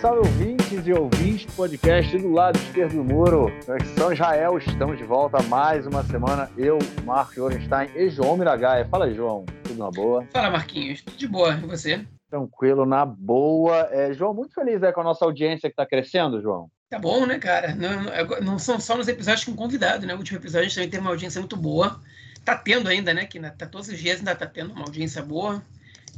salve ouvintes e ouvintes do podcast do lado esquerdo do muro. São Israel, estamos de volta mais uma semana. Eu, Marcos Orenstein e João Miragaia. Fala João. Tudo na boa? Fala, Marquinhos. Tudo de boa. E você? Tranquilo, na boa. É, João, muito feliz né, com a nossa audiência que está crescendo, João. Tá bom, né, cara? Não, não, são só nos episódios com convidado, né? O último episódio a gente também teve uma audiência muito boa. Tá tendo ainda, né? Que tá, todos os dias ainda tá tendo uma audiência boa.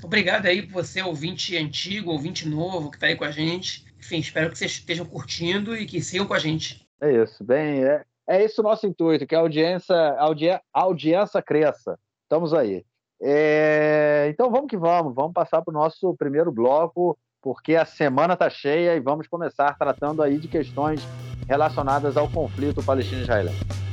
Obrigado aí por você, ouvinte antigo, ouvinte novo, que está aí com a gente. Enfim, espero que vocês estejam curtindo e que sigam com a gente. É isso, bem, é, é esse o nosso intuito, que a audiência, a audiência, audiência cresça. Estamos aí. É, então vamos que vamos, vamos passar para o nosso primeiro bloco, porque a semana está cheia e vamos começar tratando aí de questões relacionadas ao conflito palestino-israelense.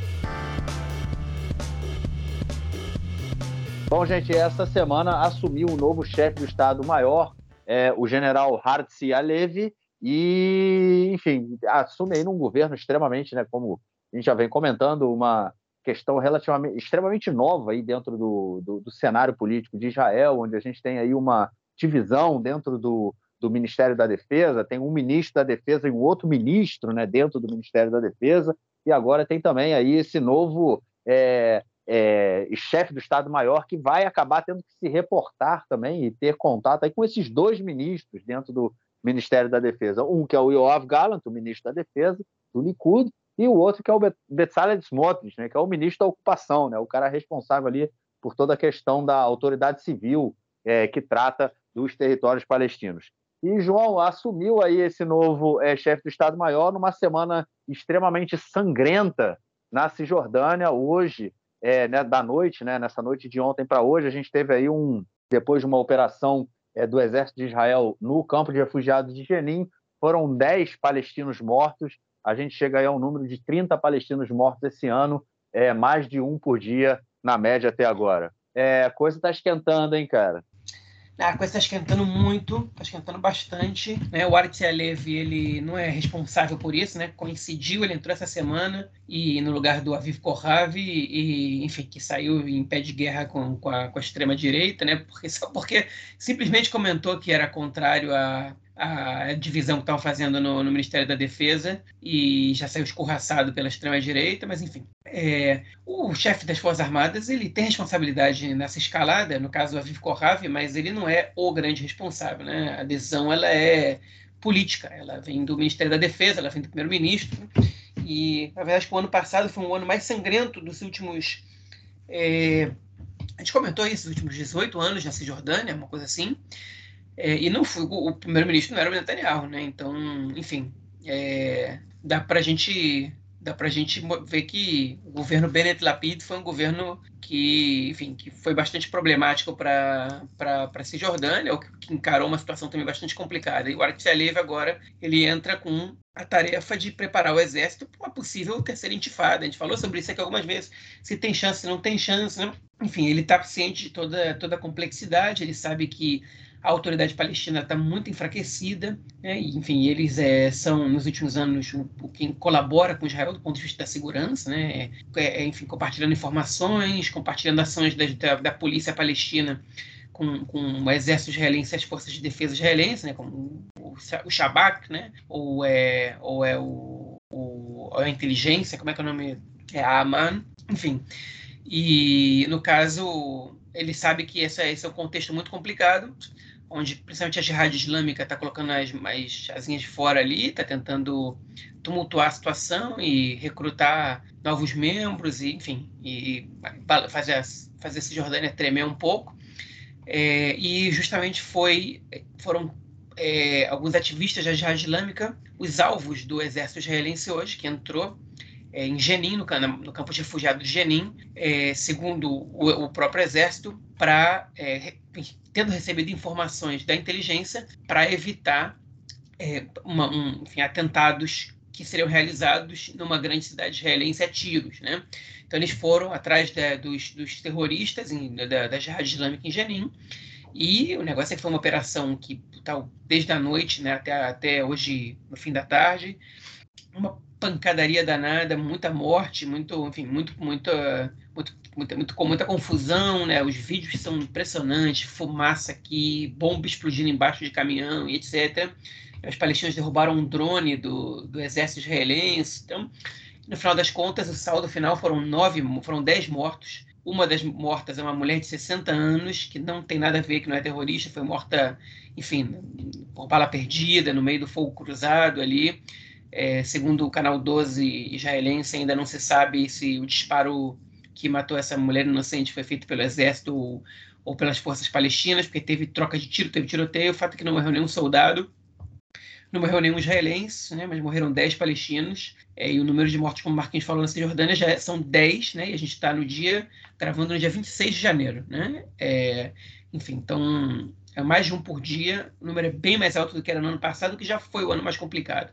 Bom, gente, essa semana assumiu o novo chefe do Estado-Maior, é, o general Hartzi Alevi, e, enfim, assume aí num governo extremamente, né, como a gente já vem comentando, uma questão relativamente extremamente nova aí dentro do, do, do cenário político de Israel, onde a gente tem aí uma divisão dentro do, do Ministério da Defesa, tem um ministro da Defesa e um outro ministro né, dentro do Ministério da Defesa, e agora tem também aí esse novo é, é, chefe do Estado-Maior que vai acabar tendo que se reportar também e ter contato aí com esses dois ministros dentro do Ministério da Defesa. Um que é o Yoav Gallant, o ministro da Defesa do Likud, e o outro que é o Bezalel Smotrich, né, que é o ministro da Ocupação, né, o cara responsável ali por toda a questão da autoridade civil é, que trata dos territórios palestinos. E João assumiu aí esse novo é, chefe do Estado-Maior numa semana extremamente sangrenta na Cisjordânia. Hoje, é, né, da noite, né, nessa noite de ontem para hoje, a gente teve aí um, depois de uma operação é, do Exército de Israel no campo de refugiados de Jenin, foram 10 palestinos mortos. A gente chega aí a um número de 30 palestinos mortos esse ano, é, mais de um por dia na média até agora. É, a coisa está esquentando, hein, cara? A coisa está esquentando muito, está esquentando bastante. Né? O Art Alev, ele não é responsável por isso, né? Coincidiu, ele entrou essa semana e no lugar do Aviv Kohavi, e, enfim, que saiu em pé de guerra com, com a, a extrema-direita, né? Porque, só porque simplesmente comentou que era contrário a, a divisão que estavam fazendo no, no, Ministério da Defesa e já saiu escorraçado pela extrema-direita, mas enfim. É, o chefe das Forças Armadas ele tem responsabilidade nessa escalada, no caso do Aviv Kohavi, mas ele não é o grande responsável. Né? A decisão ela é política, ela vem do Ministério da Defesa, ela vem do primeiro-ministro. E, na verdade, o ano passado foi um ano mais sangrento dos últimos. É, a gente comentou isso, os últimos 18 anos na Cisjordânia, uma coisa assim. É, e não foi, o, primeiro-ministro não era o Netanyahu, né? Então, enfim, é, dá para gente dá para gente ver que o governo Bennett Lapid foi um governo que, enfim, que foi bastante problemático para a Cisjordânia, ou que encarou uma situação também bastante complicada. E o Artsy Alev agora ele entra com a tarefa de preparar o exército para uma possível terceira intifada. A gente falou sobre isso aqui algumas vezes. Se tem chance, se não tem chance. Né? Enfim, ele está ciente de toda, toda a complexidade, ele sabe que a autoridade palestina está muito enfraquecida, né? enfim, eles é, são, nos últimos anos, o, quem colabora com Israel do ponto de vista da segurança, né? É, é, enfim, compartilhando informações, compartilhando ações da, da, da polícia palestina com, com, o exército israelense as forças de defesa israelenses, né? como o, o Shabak, né? ou, é, ou é o, o, a inteligência, como é que é o nome? É a Aman, enfim. E, no caso, ele sabe que essa, esse é um contexto muito complicado, onde principalmente a Jihad Islâmica está colocando as, as asinhas de fora ali, está tentando tumultuar a situação e recrutar novos membros, e, enfim, e fazer, fazer a Cisjordânia tremer um pouco. É, e justamente foi, foram é, alguns ativistas da Jihad Islâmica os alvos do exército israelense hoje, que entrou é, em Jenin, no, no, campo de refugiados de Jenin, é, segundo o, o, próprio exército, para é, tendo recebido informações da inteligência para evitar é, uma, um, enfim, atentados que seriam realizados numa grande cidade israelense a tiros, né? Então eles foram atrás da, dos, dos, terroristas em, da, da Jihad Islâmica em Jenin e o negócio é que foi uma operação que tá, desde a noite né, até, até hoje no fim da tarde uma pancadaria danada, muita morte, muito, enfim, muito, muito, muita, muito, com muita confusão, né? Os vídeos são impressionantes, fumaça aqui, bomba explodindo embaixo de caminhão e etc. Os palestinos derrubaram um drone do, do exército israelense. Então, no final das contas, o saldo final foram nove, foram dez mortos. Uma das mortas é uma mulher de 60 anos, que não tem nada a ver, que não é terrorista, foi morta, enfim, por bala perdida, no meio do fogo cruzado ali. É, segundo o canal 12 israelense, ainda não se sabe se o disparo que matou essa mulher inocente foi feito pelo exército ou, ou pelas forças palestinas, porque teve troca de tiro, teve tiroteio. O fato é que não morreu nenhum soldado, não morreu nenhum israelense, né, mas morreram 10 palestinos. É, e o número de mortos, como o Marquinhos falou, na Cisjordânia já são 10, né, e a gente está no dia, gravando no dia 26 de janeiro. Né? É, enfim, então é mais de um por dia, o número é bem mais alto do que era no ano passado, que já foi o ano mais complicado.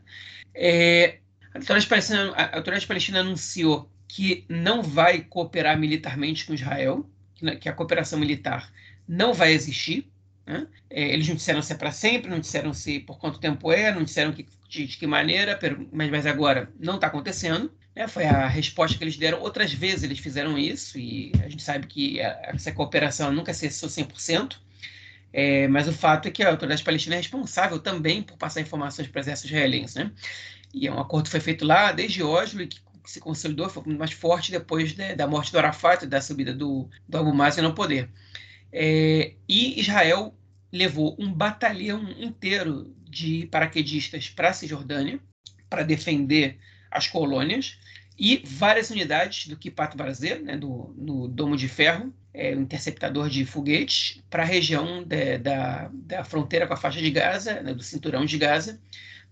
É, a, autoridade palestina, a autoridade palestina anunciou que não vai cooperar militarmente com Israel, que a cooperação militar não vai existir. Né? É, eles não disseram se é para sempre, não disseram se por quanto tempo é, não disseram que, de, de que maneira, mas, mas agora não está acontecendo. Né? Foi a resposta que eles deram. Outras vezes eles fizeram isso, e a gente sabe que essa cooperação nunca cessou 100%. É, mas o fato é que a autoridade palestina é responsável também por passar informações para o exército israelense. Né? E é um acordo que foi feito lá desde Oslo e que se consolidou, foi mais forte depois de, da morte do Arafat, da subida do, do Abu Mazen no poder. É, e Israel levou um batalhão inteiro de paraquedistas para a Cisjordânia para defender as colônias e várias unidades do Kipat Barzer, né, do, no Domo de Ferro, é, interceptador de foguetes, para a região de, da, da fronteira com a faixa de Gaza, né, do cinturão de Gaza,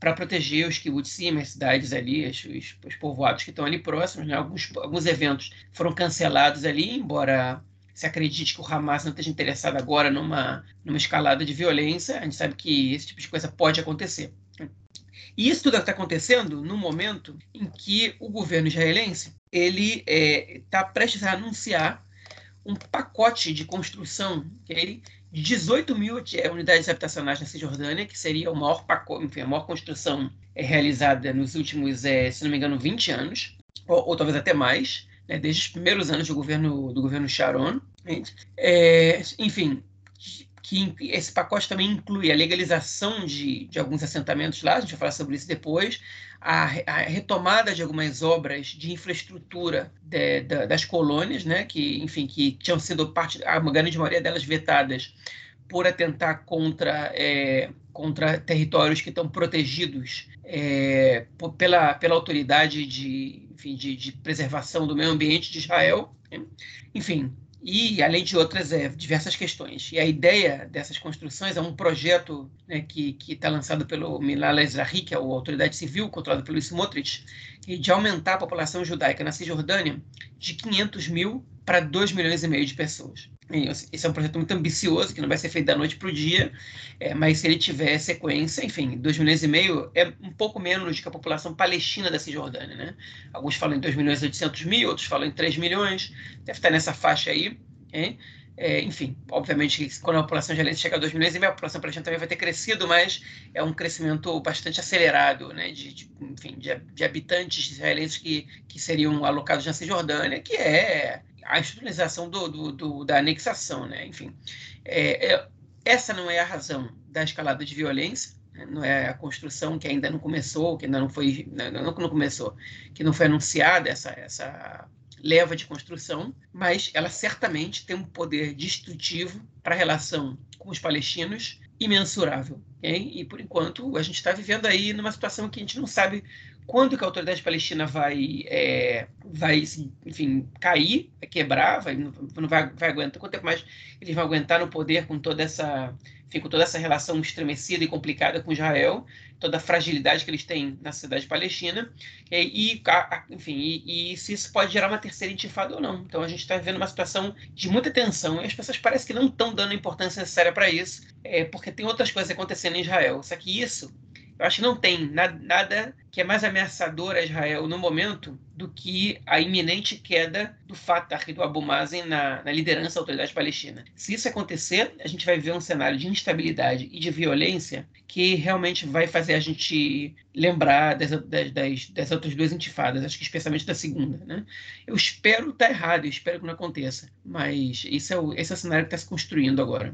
para proteger os kibbutzim, as cidades ali, os, os, povoados que estão ali próximos. Né? Alguns, alguns eventos foram cancelados ali, embora se acredite que o Hamas não esteja interessado agora numa, numa escalada de violência. A gente sabe que esse tipo de coisa pode acontecer. E isso tudo está acontecendo no momento em que o governo israelense ele está é, tá prestes a anunciar um pacote de construção okay, de 18 mil unidades habitacionais na Cisjordânia, que seria o maior pacote, enfim, a maior construção é, realizada nos últimos, é, se não me engano, 20 anos, ou, ou talvez até mais, né, desde os primeiros anos do governo, do governo Sharon. É, enfim, que esse pacote também inclui a legalização de, de alguns assentamentos lá, a gente vai falar sobre isso depois, a, a retomada de algumas obras de infraestrutura de, de, das colônias, né, que, enfim, que tinham sido parte, a grande maioria delas vetadas por atentar contra, é, contra territórios que estão protegidos é, pela, pela autoridade de, enfim, de, de preservação do meio ambiente de Israel. Né? Enfim, e além de outras é, diversas questões. E a ideia dessas construções é um projeto né, que está lançado pelo Milal Ezrahi, que é a autoridade civil controlada pelo Smotrich, de aumentar a população judaica na Cisjordânia de 500 mil para 2 milhões e meio de pessoas. Esse é um projeto muito ambicioso, que não vai ser feito da noite para o dia, é, mas se ele tiver sequência, enfim, 2 milhões e meio é um pouco menos do que a população palestina da Cisjordânia. Né? Alguns falam em 2 milhões e 800 mil, outros falam em 3 milhões, deve estar nessa faixa aí. Hein? É, enfim, obviamente, quando a população israelense chegar a 2 milhões e meio, a população palestina também vai ter crescido, mas é um crescimento bastante acelerado né, de, de enfim, de, de, habitantes israelenses que, que seriam alocados na Cisjordânia, que é a institucionalização do, do, do, da anexação, né? Enfim, é, é, essa não é a razão da escalada de violência, né? não é a construção que ainda não começou, que ainda não foi, não, não começou, que não foi anunciada essa, essa leva de construção, mas ela certamente tem um poder destrutivo para a relação com os palestinos imensurável. Okay? E, por enquanto, a gente está vivendo aí numa situação que a gente não sabe quando que a autoridade palestina vai, é, vai enfim, cair, vai quebrar, vai, não vai, vai aguentar, quanto tempo mais eles vão aguentar no poder com toda essa, enfim, com toda essa relação estremecida e complicada com Israel, toda a fragilidade que eles têm na cidade palestina, e, enfim, e, e, se isso pode gerar uma terceira intifada ou não. Então a gente está vivendo uma situação de muita tensão e as pessoas parecem que não estão dando a importância necessária para isso, é, porque tem outras coisas acontecendo em Israel. Só que isso Eu acho que não tem nada, que é mais ameaçador a Israel no momento do que a iminente queda do Fatah e do Abu Mazen na, na, liderança da autoridade palestina. Se isso acontecer, a gente vai ver um cenário de instabilidade e de violência que realmente vai fazer a gente lembrar das, das, das outras duas intifadas, acho que especialmente da segunda. Né? Eu espero estar errado, eu espero que não aconteça, mas esse é o, esse é o cenário que está se construindo agora.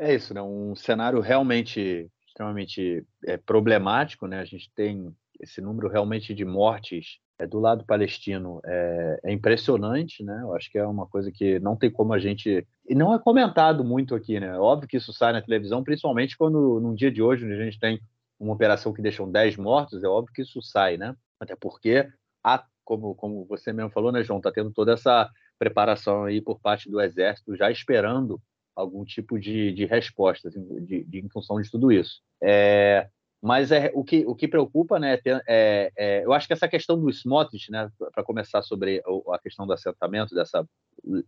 É isso, né? um cenário realmente extremamente é, problemático. Né? A gente tem esse número realmente de mortes é, do lado palestino é, é, impressionante, né? Eu acho que é uma coisa que não tem como a gente e não é comentado muito aqui, né? Óbvio que isso sai na televisão, principalmente quando num dia de hoje a gente tem uma operação que deixam 10 mortos, é óbvio que isso sai, né? Até porque há, como como você mesmo falou, né, João, tá tendo toda essa preparação aí por parte do exército já esperando algum tipo de, de resposta assim, de, de, em função de tudo isso. É, mas é, o, que, o que preocupa, né, é, é, eu acho que essa questão do Smotrich, né, para começar sobre a questão do assentamento, dessa,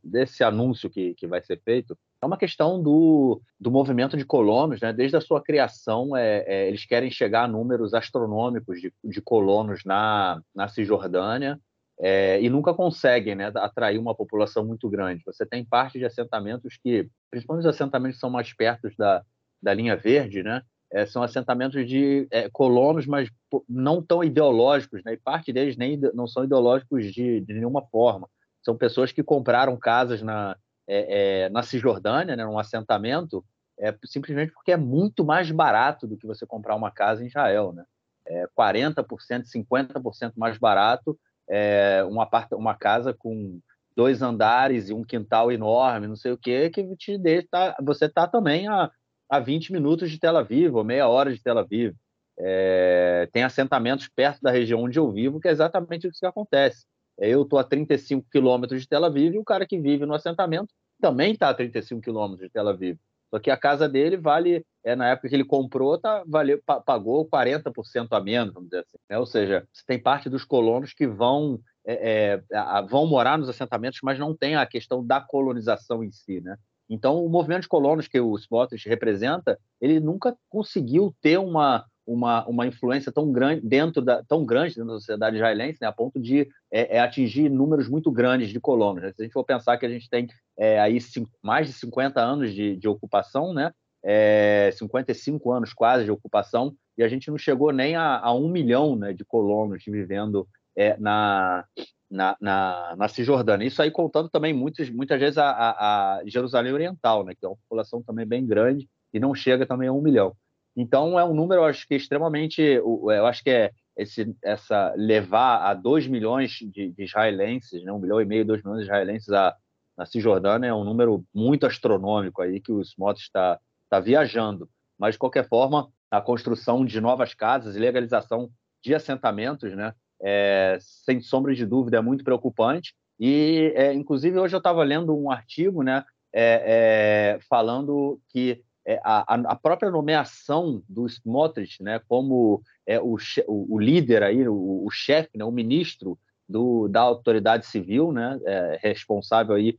desse anúncio que, que vai ser feito, é uma questão do, do movimento de colonos, né, desde a sua criação, é, é, eles querem chegar a números astronômicos de, de colonos na, na Cisjordânia, é, e nunca conseguem né, atrair uma população muito grande. Você tem parte de assentamentos que, principalmente os assentamentos que são mais perto da, da linha verde, né, é, são assentamentos de é, colonos, mas não tão ideológicos, né? e parte deles nem não são ideológicos de, de nenhuma forma. São pessoas que compraram casas na, é, é na Cisjordânia, né, num assentamento, é, simplesmente porque é muito mais barato do que você comprar uma casa em Israel. Né? É 40%, 50% mais barato é, uma, uma casa com dois andares e um quintal enorme, não sei o que, que te deixa, tá, você está também a a 20 minutos de Tel Aviv, ou meia hora de Tel Aviv. É, tem assentamentos perto da região onde eu vivo, que é exatamente isso que acontece. Eu estou a 35 quilômetros de Tel Aviv e o cara que vive no assentamento também está a 35 quilômetros de Tel Aviv. Só que a casa dele vale, é, na época que ele comprou, tá, valeu, pagou 40% a menos, vamos dizer assim. Né? Ou seja, tem parte dos colonos que vão, é, é, vão morar nos assentamentos, mas não tem a questão da colonização em si. Né? Então, o movimento de colonos que o Smotrich representa, ele nunca conseguiu ter uma, uma, uma influência tão grande dentro da, tão grande dentro da sociedade israelense, né, a ponto de é, é atingir números muito grandes de colonos. Né? Se a gente for pensar que a gente tem é, aí cinco, mais de 50 anos de, de ocupação, né, é, 55 anos quase de ocupação, e a gente não chegou nem a, a um milhão né, de colonos vivendo é, na, na, na, na, Cisjordânia. Isso aí contando também muitas, muitas vezes a, a, a, Jerusalém Oriental, né, que é uma população também bem grande e não chega também a um milhão. Então é um número, eu acho que extremamente, eu acho que é esse, essa levar a 2 milhões de, de, israelenses, né, um milhão e meio, dois milhões de israelenses a, na Cisjordânia é um número muito astronômico aí que os motos está tá viajando. Mas de qualquer forma, a construção de novas casas e legalização de assentamentos, né, é, sem sombra de dúvida, é muito preocupante. E, é, inclusive, hoje eu estava lendo um artigo né, é, é falando que é, a, a, própria nomeação do Smotrich né, como é, o, o, líder, aí, o, o chefe, né, o ministro do, da autoridade civil, né, responsável aí,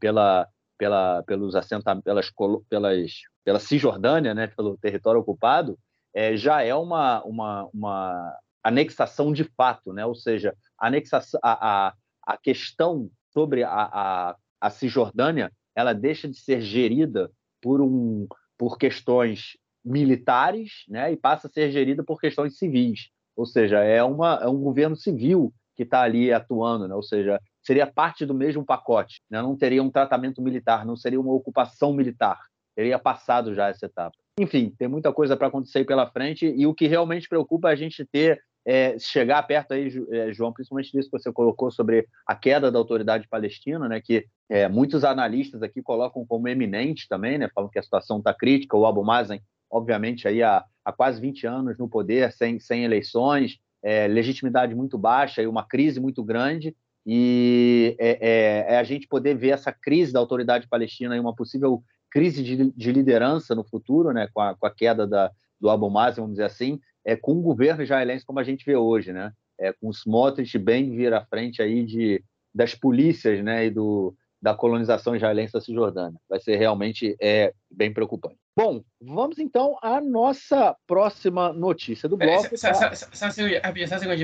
pela, pela, pelos assentamentos, pelas, pelas, pela Cisjordânia, né, pelo território ocupado, já é uma, uma, uma anexação de fato, né? ou seja, a, anexação, a, a, a questão sobre a, a, a Cisjordânia ela deixa de ser gerida por, um, por questões militares né? e passa a ser gerida por questões civis. Ou seja, é, uma, é um governo civil que está ali atuando, né? ou seja, seria parte do mesmo pacote, né? não teria um tratamento militar, não seria uma ocupação militar, teria passado já essa etapa. Enfim, tem muita coisa para acontecer pela frente e o que realmente preocupa é a gente ter é, chegar perto aí, é, João, principalmente disso que você colocou sobre a queda da autoridade palestina, né, que é, muitos analistas aqui colocam como eminente também, né, falam que a situação está crítica, o Abu Mazen, obviamente, aí há, há, quase 20 anos no poder, sem, sem eleições, é, legitimidade muito baixa e uma crise muito grande, e é, é, é, a gente poder ver essa crise da autoridade palestina e uma possível crise de, de liderança no futuro, né, com a, com a queda da, do Abu Mazen, vamos dizer assim, é, com um governo israelense como a gente vê hoje, né? É, com os Smotrich bem vir à frente aí de, das polícias, né? E do, da colonização israelense da Cisjordânia. Vai ser realmente é, bem preocupante. Bom, vamos então à nossa próxima notícia do bloco. Só, só, só, só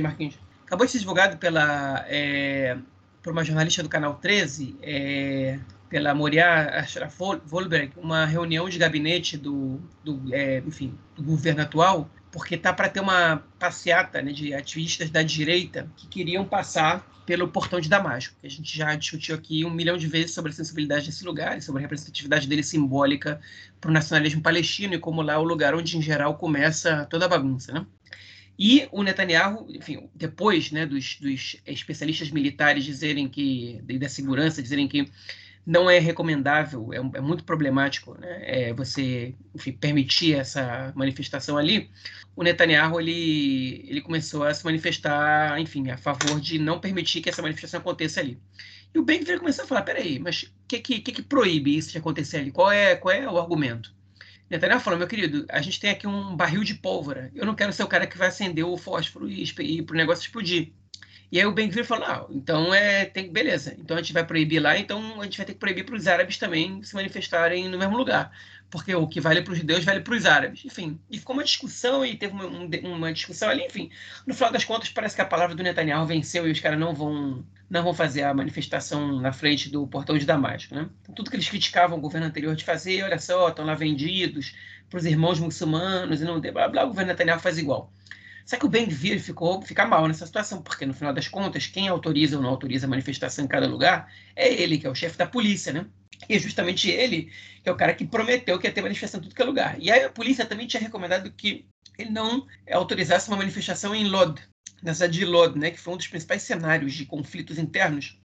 Marquinhos. Acabou de ser divulgado pela, é, por uma jornalista do Canal 13, é, pela Moriá Ashraf Volberg, uma reunião de gabinete do, do é, enfim, do governo atual, porque tá para ter uma passeata né, de ativistas da direita que queriam passar pelo portão de Damasco, que a gente já discutiu aqui um milhão de vezes sobre a sensibilidade desse lugar sobre a representatividade dele simbólica para o nacionalismo palestino e como lá é o lugar onde, em geral, começa toda a bagunça. Né? E o Netanyahu, enfim, depois né, dos, dos especialistas militares dizerem que, e da segurança, dizerem que não é recomendável, é, é muito problemático né, é você enfim, permitir essa manifestação ali, o Netanyahu ele, ele começou a se manifestar, enfim, a favor de não permitir que essa manifestação aconteça ali. E o Ben começou a falar, peraí, mas o que, que, que, proíbe isso de acontecer ali? Qual é, qual é o argumento? Netanyahu falou, meu querido, a gente tem aqui um barril de pólvora. Eu não quero ser o cara que vai acender o fósforo e ir para o negócio explodir. E aí o Ben Gvir falou, ah, então é, tem, beleza, então a gente vai proibir lá, então a gente vai ter que proibir para os árabes também se manifestarem no mesmo lugar. Porque o que vale para os judeus vale para os árabes. Enfim, e ficou uma discussão e teve uma, uma, discussão ali, enfim. No final das contas, parece que a palavra do Netanyahu venceu e os caras não vão não vão fazer a manifestação na frente do portão de Damasco. Né? Então, tudo que eles criticavam o governo anterior de fazer, olha só, estão lá vendidos para os irmãos muçulmanos e não blá blá, o governo Netanyahu faz igual. Só que o Ben Gvir ficou fica mal nessa situação, porque no final das contas, quem autoriza ou não autoriza a manifestação em cada lugar é ele, que é o chefe da polícia, né? E é justamente ele que é o cara que prometeu que ia ter manifestação em tudo que é lugar. E aí a polícia também tinha recomendado que ele não autorizasse uma manifestação em Lod, na cidade de Lod, né, que foi um dos principais cenários de conflitos internos,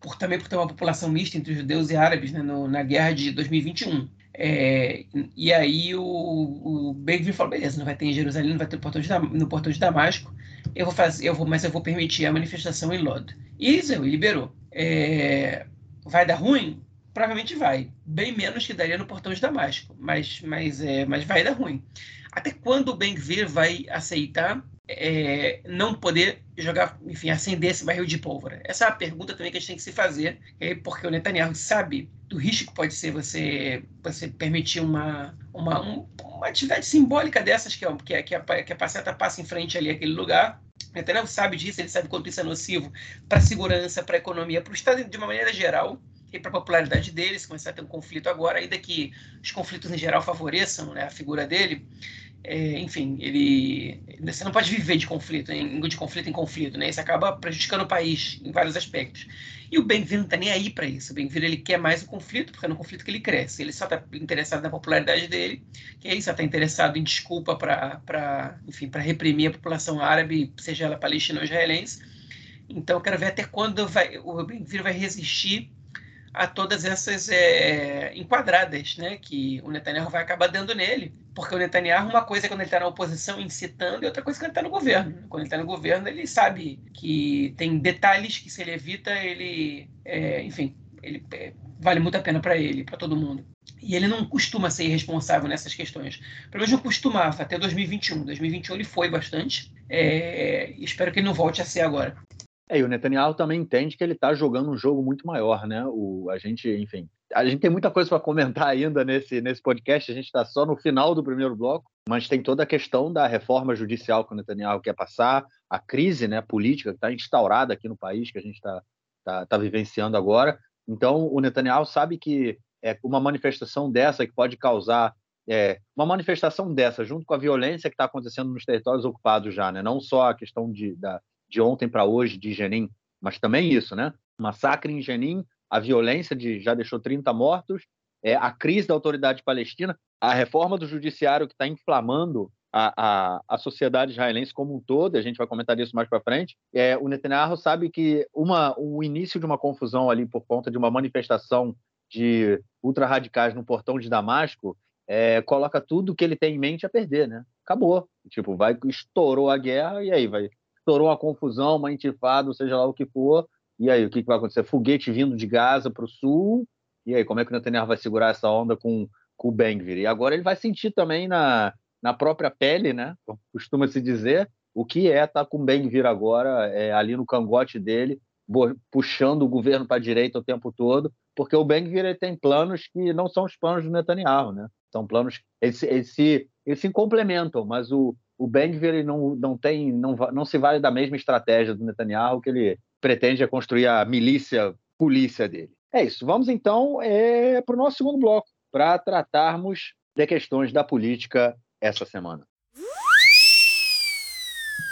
por, também por ter uma população mista entre judeus e árabes né, no, na guerra de 2021. É, e aí o, o Ben falou, beleza, não vai ter em Jerusalém, não vai ter no portão de, no portão de Damasco, eu vou fazer, eu vou, mas eu vou permitir a manifestação em Lod. E Israel liberou. É, vai dar ruim? Provavelmente vai. Bem menos que daria no portão de Damasco, mas, mas, é, mas vai dar ruim. Até quando o Ben vai aceitar é, não poder jogar, enfim, acender esse barril de pólvora? Essa é a pergunta também que a gente tem que se fazer, é porque o Netanyahu sabe do risco que pode ser você, você permitir uma, uma, um, uma atividade simbólica dessas, que, é, que, é, que, a, que a passeta passa em frente ali aquele lugar. O Netanyahu sabe disso, ele sabe quanto isso é nocivo para a segurança, para a economia, para o Estado de uma maneira geral e para a popularidade dele, se começar a ter um conflito agora, ainda que os conflitos em geral favoreçam né, a figura dele, é, enfim, ele você não pode viver de conflito, em, de conflito em conflito, né? Isso acaba prejudicando o país em vários aspectos. E o Ben-Vir não está nem aí para isso. O Ben-Vir ele quer mais o conflito, porque é no conflito que ele cresce. Ele só está interessado na popularidade dele, que aí só está interessado em desculpa para, enfim, para reprimir a população árabe, seja ela palestina ou israelense. Então, eu quero ver até quando vai, o Ben-Vir vai resistir a todas essas é, enquadradas né, que o Netanyahu vai acabar dando nele. Porque o Netanyahu, uma coisa é quando ele está na oposição incitando, e outra coisa é quando ele está no governo. Quando ele está no governo, ele sabe que tem detalhes que, se ele evita, ele. É, enfim, ele, é, vale muito a pena para ele, para todo mundo. E ele não costuma ser irresponsável nessas questões. Pelo menos não costumava, até 2021. 2021 ele foi bastante. É, espero que ele não volte a ser agora. É, e o Netanyahu também entende que ele está jogando um jogo muito maior, né? O, a gente, enfim, a gente tem muita coisa para comentar ainda nesse, nesse podcast, a gente está só no final do primeiro bloco, mas tem toda a questão da reforma judicial que o Netanyahu quer passar, a crise né, política que está instaurada aqui no país, que a gente está tá, tá vivenciando agora. Então, o Netanyahu sabe que é uma manifestação dessa que pode causar é, uma manifestação dessa, junto com a violência que está acontecendo nos territórios ocupados já, né? não só a questão de, da, de ontem para hoje de Jenin, mas também isso, né? Massacre em Jenin, a violência de já deixou 30 mortos, é, a crise da autoridade palestina, a reforma do judiciário que está inflamando a, a, a, sociedade israelense como um todo, a gente vai comentar isso mais para frente. É, o Netanyahu sabe que uma, o início de uma confusão ali por conta de uma manifestação de ultra-radicais no portão de Damasco é, coloca tudo que ele tem em mente a perder, né? Acabou. Tipo, vai, estourou a guerra e aí vai estourou uma confusão, uma intifada, seja lá o que for. E aí, o que, vai acontecer? Foguete vindo de Gaza para o sul. E aí, como é que o Netanyahu vai segurar essa onda com, com o Bengvir? E agora ele vai sentir também na, na própria pele, né? Costuma se dizer o que é estar tá com o Bengvir agora é, ali no cangote dele, puxando o governo para a direita o tempo todo, porque o Ben-Gvir tem planos que não são os planos do Netanyahu, né? São planos eles, eles, se, eles se complementam, mas o, o Ben-Gvir não, não tem não, não se vale da mesma estratégia do Netanyahu que ele pretende construir a milícia polícia dele. É isso. Vamos então é, para o nosso segundo bloco para tratarmos de questões da política essa semana.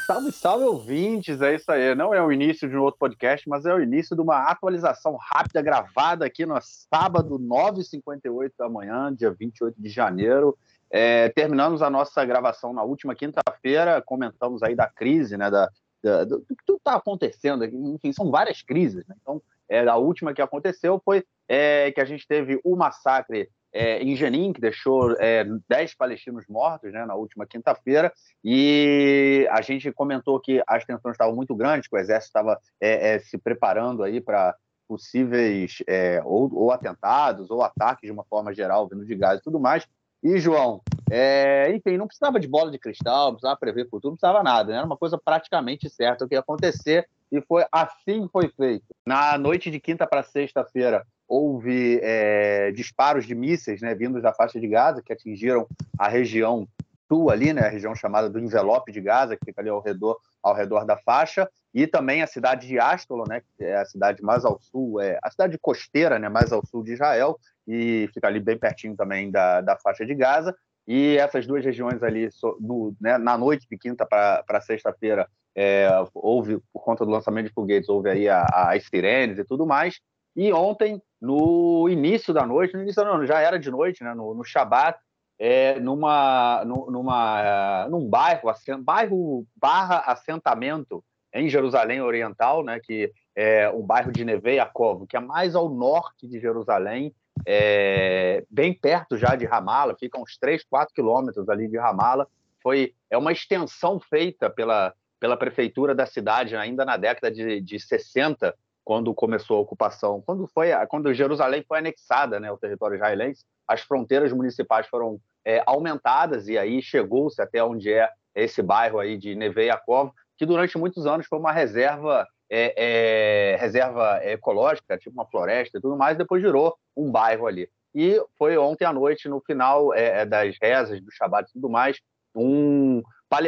Salve, salve, ouvintes! É isso aí. Não é o início de um outro podcast, mas é o início de uma atualização rápida gravada aqui no sábado, 9h58 da manhã, dia 28 de janeiro. É, terminamos a nossa gravação na última quinta-feira, comentamos aí da crise, né, da, da do, do, que está acontecendo. Enfim, são várias crises. Né? Então, é, a última que aconteceu foi é, que a gente teve o massacre é, em Jenin, que deixou é, 10 palestinos mortos né, na última quinta-feira, e a gente comentou que as tensões estavam muito grandes, que o exército estava é, é, se preparando aí para possíveis é, ou, ou, atentados ou ataques de uma forma geral, vindo de gás e tudo mais. E, João, é, enfim, não precisava de bola de cristal, não precisava prever futuro, não precisava nada, né? era uma coisa praticamente certa o que ia acontecer, e foi assim foi feito. Na noite de quinta para sexta-feira, houve é, disparos de mísseis né, vindos da faixa de Gaza, que atingiram a região sul ali, né, a região chamada do envelope de Gaza, que fica ali ao redor, ao redor da faixa, e também a cidade de Astolo, né, que é a cidade mais ao sul, é a cidade costeira, né, mais ao sul de Israel, e fica ali bem pertinho também da, da faixa de Gaza. E essas duas regiões ali, no, né, na noite de quinta para sexta-feira, é, houve, por conta do lançamento de foguetes, houve aí as sirenes e tudo mais. E ontem, no início da noite, no início não, já era de noite, né, no, no Shabat, é, numa, numa, num bairro, bairro barra assentamento em Jerusalém Oriental, né, que é um bairro de Neve Yaakov, que é mais ao norte de Jerusalém, é, bem perto já de Ramala, fica uns 3, 4 quilômetros ali de Ramala. Foi, é uma extensão feita pela, pela prefeitura da cidade ainda na década de, de 60, quando começou a ocupação, quando foi, quando Jerusalém foi anexada, né, ao território israelense, as fronteiras municipais foram é, aumentadas e aí chegou-se até onde é esse bairro aí de Neve Yaakov, que durante muitos anos foi uma reserva é, é, reserva ecológica, tipo uma floresta e tudo mais, depois virou um bairro ali. E foi ontem à noite, no final é, é das rezas, do Shabat e tudo mais, um,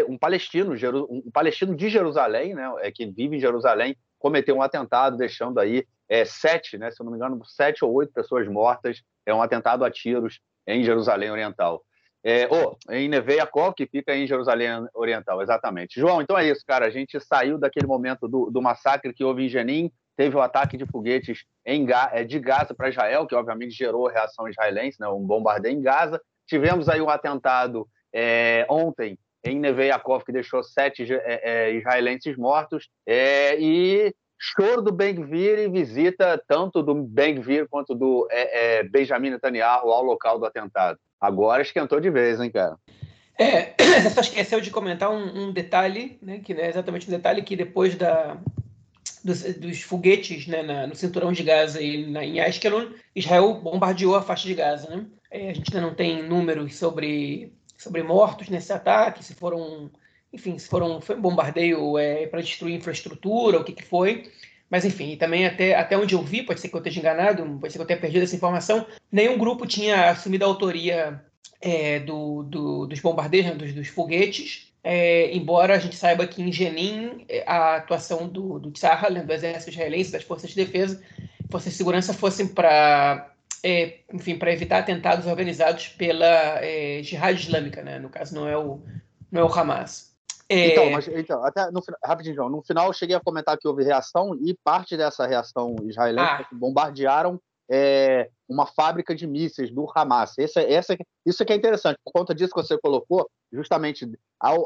um palestino, um palestino de Jerusalém, né, é, que vive em Jerusalém, cometeu um atentado, deixando aí é, sete, né, se eu não me engano, sete ou oito pessoas mortas. É um atentado a tiros em Jerusalém Oriental. É, oh, em Neveiakov, que fica em Jerusalém Oriental, exatamente. João, então é isso, cara. A gente saiu daquele momento do, do massacre que houve em Jenin, teve o ataque de foguetes em, é, de Gaza para Israel, que obviamente gerou reação israelense, né, um bombardeio em Gaza. Tivemos aí um atentado é, ontem em Neveiakov, que deixou sete é, é, israelenses mortos, é, e choro do Ben-Gvir e visita tanto do Ben-Gvir quanto do é, é, Benjamin Netanyahu ao local do atentado. Agora esquentou de vez, hein, cara? É, só esqueceu de comentar um, um detalhe, né, que é exatamente um detalhe que depois da, dos, dos foguetes né, na, no cinturão de Gaza e na, em Ashkelon, Israel bombardeou a faixa de Gaza. Né? É, a gente ainda não tem números sobre sobre mortos nesse ataque, se foram, enfim, se foram foi um bombardeio é, para destruir infraestrutura, o que, que foi. Mas enfim, também até, até onde eu vi, pode ser que eu esteja enganado, pode ser que eu tenha perdido essa informação, nenhum grupo tinha assumido a autoria é, do, do, dos bombardeios, né, dos, dos foguetes, é, embora a gente saiba que em Jenin é, a atuação do, do Tzahal, né, do exército israelense, das forças de defesa, forças de segurança fossem para é, enfim, para evitar atentados organizados pela é, Jihad Islâmica, né? No caso, não é o, não é o Hamas. É... Então, mas, então, até no, rapidinho, João, no final eu cheguei a comentar que houve reação e parte dessa reação israelense ah. bombardearam é, uma fábrica de mísseis do Hamas. Essa, essa, isso que é interessante. Por conta disso que você colocou, justamente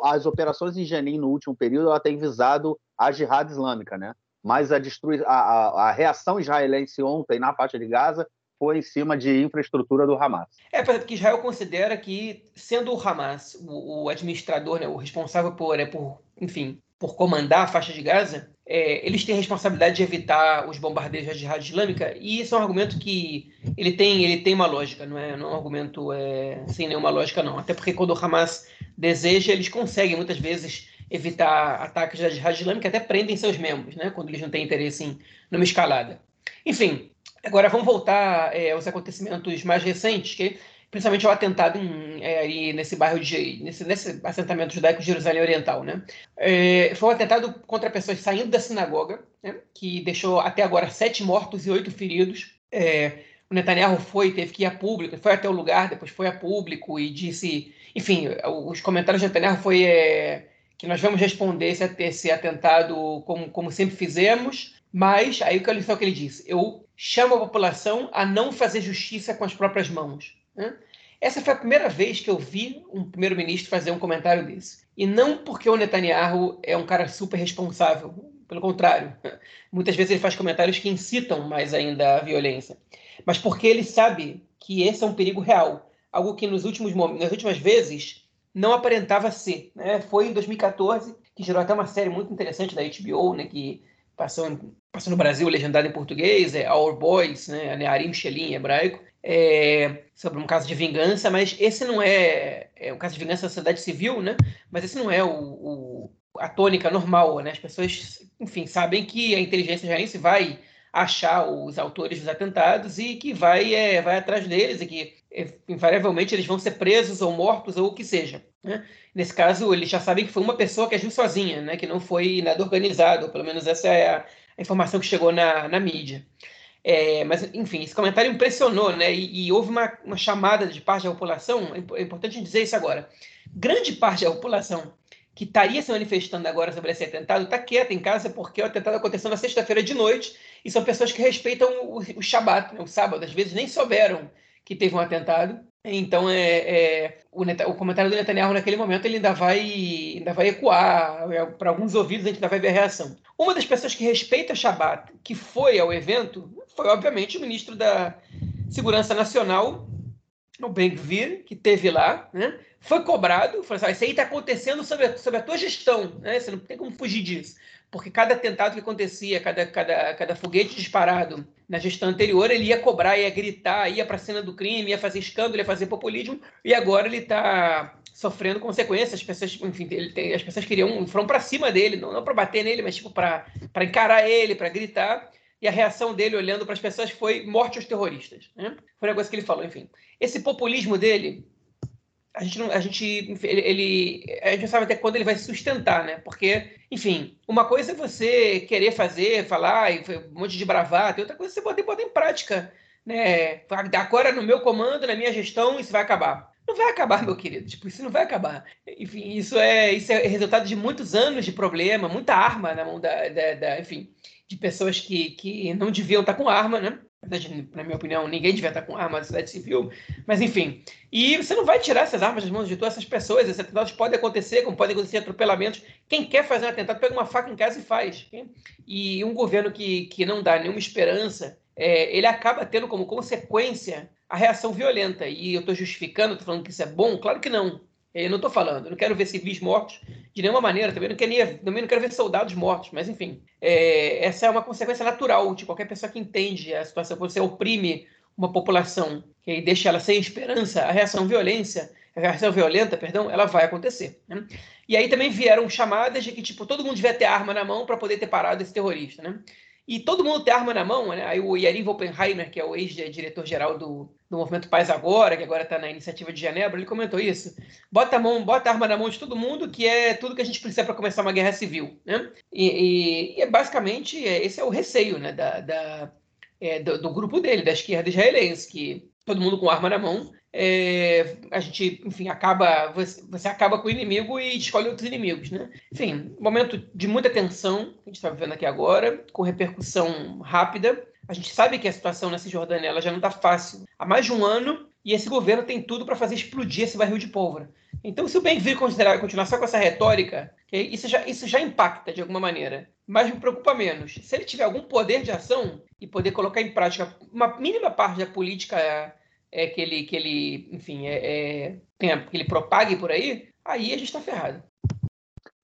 as operações em Jenin no último período, ela tem visado a Jihad Islâmica, né? Mas a, destrui, a, a, a reação israelense ontem na faixa de Gaza foi em cima de infraestrutura do Hamas. É, porque Israel considera que, sendo o Hamas o, o administrador, né, o responsável por, é, por, enfim, por comandar a faixa de Gaza, é, eles têm a responsabilidade de evitar os bombardeios da jihad islâmica, e isso é um argumento que ele tem, ele tem uma lógica, não é, não é um argumento é, sem nenhuma lógica, não. Até porque quando o Hamas deseja, eles conseguem muitas vezes evitar ataques da Jihad Islâmica, até prendem seus membros, né, quando eles não têm interesse em numa escalada. Enfim, agora vamos voltar é, aos acontecimentos mais recentes, que principalmente o atentado em, é, nesse bairro de nesse, nesse assentamento judaico de Jerusalém Oriental, né? É, foi um atentado contra pessoas saindo da sinagoga, né? que deixou até agora sete mortos e oito feridos. É, o Netanyahu foi, teve que ir a público, foi até o lugar, depois foi a público e disse, enfim, os comentários de Netanyahu foi é, que nós vamos responder esse, esse atentado como, como sempre fizemos, mas aí o que ele disse, eu chamo a população a não fazer justiça com as próprias mãos. Né? Essa foi a primeira vez que eu vi um primeiro-ministro fazer um comentário desse. E não porque o Netanyahu é um cara super responsável, pelo contrário. Muitas vezes ele faz comentários que incitam mais ainda a violência. Mas porque ele sabe que esse é um perigo real, algo que nos últimos nas últimas vezes não aparentava ser. Né? Foi em 2014 que gerou até uma série muito interessante da HBO, né, que passou, passou no Brasil legendada em português, é Our Boys, né, Nearim Shelim em hebraico, é, sobre um caso de vingança, mas esse não é, é um caso de vingança da sociedade civil, né? Mas esse não é o, o, a tônica normal, né? As pessoas, enfim, sabem que a inteligência israelense vai achar os autores dos atentados e que vai, é, vai atrás deles e que invariavelmente eles vão ser presos ou mortos ou o que seja. Né? Nesse caso, eles já sabem que foi uma pessoa que agiu sozinha, né? que não foi nada organizado, pelo menos essa é a, a informação que chegou na, na mídia. É, mas, enfim, esse comentário impressionou, né? E, e houve uma, uma, chamada de parte da população, é, é importante dizer isso agora. Grande parte da população que estaria se manifestando agora sobre esse atentado está quieta em casa porque o atentado aconteceu na sexta-feira de noite e são pessoas que respeitam o, o Shabat, né? o sábado, às vezes nem souberam que teve um atentado. Então, é, é o, o, comentário do Netanyahu naquele momento ele ainda vai, ainda vai ecoar é, para alguns ouvidos, a gente ainda vai ver a reação. Uma das pessoas que respeita o Shabat, que foi ao evento, foi, obviamente, o ministro da Segurança Nacional, o Ben-Gvir, que teve lá, né? foi cobrado, falou assim, ah, isso aí está acontecendo sob a, a tua gestão, né? você não tem como fugir disso. Porque cada atentado que acontecia, cada, cada, cada foguete disparado na gestão anterior, ele ia cobrar, ia gritar, ia para a cena do crime, ia fazer escândalo, ia fazer populismo, e agora ele está sofrendo consequências. As pessoas, enfim, tem, as pessoas queriam, foram para cima dele, não, não para bater nele, mas tipo para encarar ele, para gritar e a reação dele olhando para as pessoas foi morte aos terroristas. Né? Foi a coisa que ele falou, enfim. Esse populismo dele, a gente, não, a gente ele, a gente não sabe até quando ele vai se sustentar, né? Porque, enfim, uma coisa é você querer fazer, falar, e um monte de bravata, outra coisa é você poder botar em prática, né? Agora no meu comando, na minha gestão, isso vai acabar. Não vai acabar, meu querido. Tipo, isso não vai acabar. Enfim, isso é, isso é resultado de muitos anos de problema, muita arma na mão da, da, da enfim, de pessoas que, que não deviam estar com arma, né? Na minha opinião, ninguém devia estar com arma na cidade civil, mas enfim. E você não vai tirar essas armas das mãos de todas essas pessoas. Esses atentados podem acontecer, como podem acontecer atropelamentos. Quem quer fazer um atentado, pega uma faca em casa e faz. E um governo que, que não dá nenhuma esperança, é, ele acaba tendo como consequência a reação violenta. E eu estou justificando, estou falando que isso é bom? Claro que não. Eu não estou falando, eu não quero ver civis mortos de nenhuma maneira, também não quero, também não quero ver soldados mortos, mas enfim, é, essa é uma consequência natural de qualquer pessoa que entende a situação. Quando você oprime uma população e deixa ela sem esperança, a reação violência, a reação violenta, perdão, ela vai acontecer. Né? E aí também vieram chamadas de que tipo todo mundo devia ter arma na mão para poder ter parado esse terrorista, né? E todo mundo tem arma na mão, né? Aí o Yariv Oppenheimer, que é o ex-diretor-geral do, do Movimento Paz Agora, que agora está na iniciativa de Genebra, ele comentou isso. Bota a mão, bota a arma na mão de todo mundo, que é tudo que a gente precisa para começar uma guerra civil, né? E, e, e é basicamente é, esse é o receio, né? Da, da é, do, do, grupo dele, da esquerda israelense, que todo mundo com arma na mão é, a gente, enfim, acaba, você, você, acaba com o inimigo e escolhe outros inimigos, né? Enfim, momento de muita tensão que a gente está vivendo aqui agora, com repercussão rápida. A gente sabe que a situação na Cisjordânia ela já não está fácil há mais de um ano e esse governo tem tudo para fazer explodir esse barril de pólvora. Então, se o bem-vir continuar só com essa retórica, isso, já, isso já impacta de alguma maneira. Mas me preocupa menos. Se ele tiver algum poder de ação e poder colocar em prática uma mínima parte da política é, que ele, que ele enfim, é, é, que ele propague por aí, aí a gente está ferrado.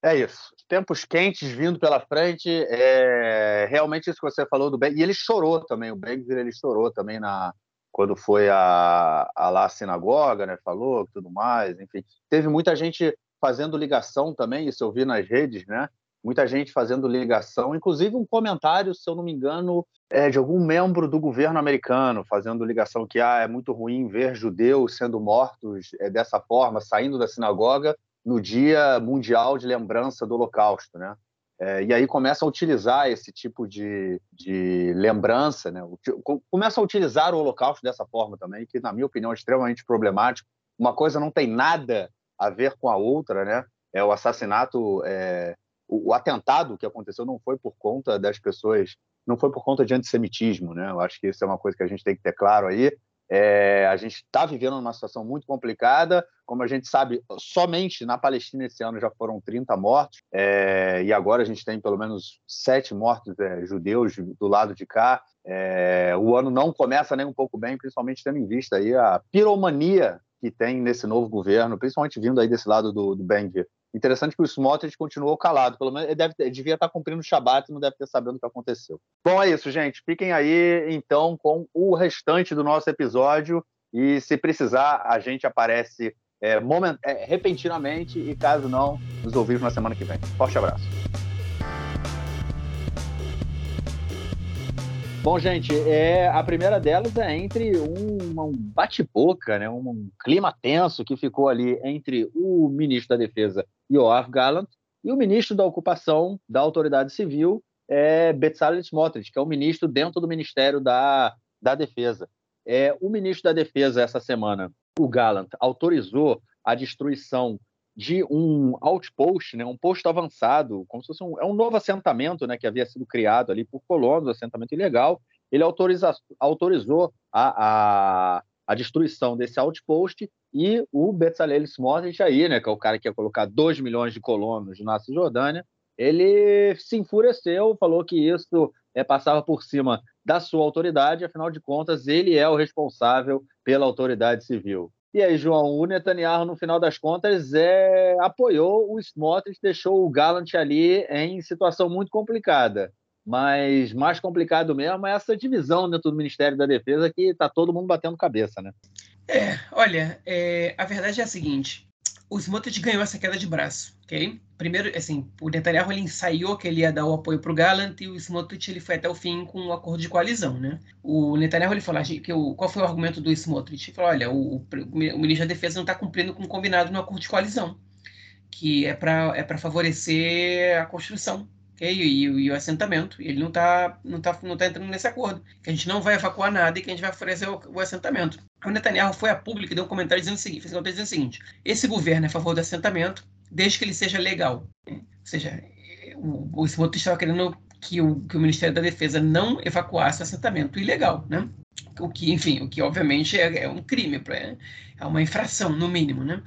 É isso. Tempos quentes vindo pela frente. É realmente isso que você falou do Ben. E ele chorou também. O Ben ele chorou também na quando foi a, a lá a sinagoga, né? Falou tudo mais. Enfim, teve muita gente fazendo ligação também, isso eu vi nas redes, né? Muita gente fazendo ligação, inclusive um comentário, se eu não me engano, é, de algum membro do governo americano fazendo ligação que ah, é muito ruim ver judeus sendo mortos é, dessa forma, saindo da sinagoga no Dia Mundial de Lembrança do Holocausto, né? É, e aí começa a utilizar esse tipo de, de lembrança, né? começa a utilizar o Holocausto dessa forma também, que, na minha opinião, é extremamente problemático. Uma coisa não tem nada a ver com a outra, né? É o assassinato, é, o, atentado que aconteceu não foi por conta das pessoas, não foi por conta de antissemitismo, né? Eu acho que isso é uma coisa que a gente tem que ter claro aí. É, a gente está vivendo uma situação muito complicada. Como a gente sabe, somente na Palestina esse ano já foram 30 mortos, é, e agora a gente tem pelo menos sete mortos é, judeus do lado de cá. É, o ano não começa nem um pouco bem, principalmente tendo em vista aí a piromania que tem nesse novo governo, principalmente vindo aí desse lado do, do. Interessante que o Smotrich continuou calado, pelo menos ele, deve devia estar cumprindo o Shabat e não deve ter sabendo o que aconteceu. Bom, é isso, gente. Fiquem aí, então, com o restante do nosso episódio e, se precisar, a gente aparece é, moment... é, repentinamente e, caso não, nos ouvimos na semana que vem. Forte abraço. Bom, gente, é, a primeira delas é entre um, um bate-boca, né, um, clima tenso que ficou ali entre o ministro da Defesa, Yoav Gallant, e o ministro da Ocupação da Autoridade Civil, é, Bezalel Smotrich, que é o ministro dentro do Ministério da, da Defesa. É, o ministro da Defesa, essa semana, o Gallant, autorizou a destruição de um outpost, né, um posto avançado, como se fosse um, é um novo assentamento né, que havia sido criado ali por colonos, assentamento ilegal. Ele autoriza, autorizou a, a, a, destruição desse outpost e o Bezalel Smotrich aí, né, que é o cara que ia colocar 2 milhões de colonos na Cisjordânia, ele se enfureceu, falou que isso é, passava por cima da sua autoridade, afinal de contas, ele é o responsável pela autoridade civil. E aí, João, o Netanyahu, no final das contas, é, apoiou o Smotrich, deixou o Gallant ali em situação muito complicada. Mas mais complicado mesmo é essa divisão dentro do Ministério da Defesa que está todo mundo batendo cabeça, né? É, olha, é, a verdade é a seguinte: o Smotrich ganhou essa queda de braço, ok? Primeiro, assim, o Netanyahu ele ensaiou que ele ia dar o apoio para o Gallant e o Smotrich ele foi até o fim com um acordo de coalizão, né? O Netanyahu ele falou que o, qual foi o argumento do Smotrich? Ele falou, olha, o, o, o ministro da Defesa não está cumprindo com o combinado no acordo de coalizão, que é para é favorecer a construção okay? e, e, e, o assentamento. Ele não está não tá, não tá entrando nesse acordo, que a gente não vai evacuar nada e que a gente vai oferecer o, o assentamento. O Netanyahu foi a público e deu um comentário dizendo o seguinte, fez dizendo o seguinte, esse governo é a favor do assentamento, desde que ele seja legal. Ou seja, o, Smotrich estava querendo que o, que o Ministério da Defesa não evacuasse o assentamento ilegal, né? O que, enfim, o que obviamente é, é um crime, é uma infração, no mínimo, né?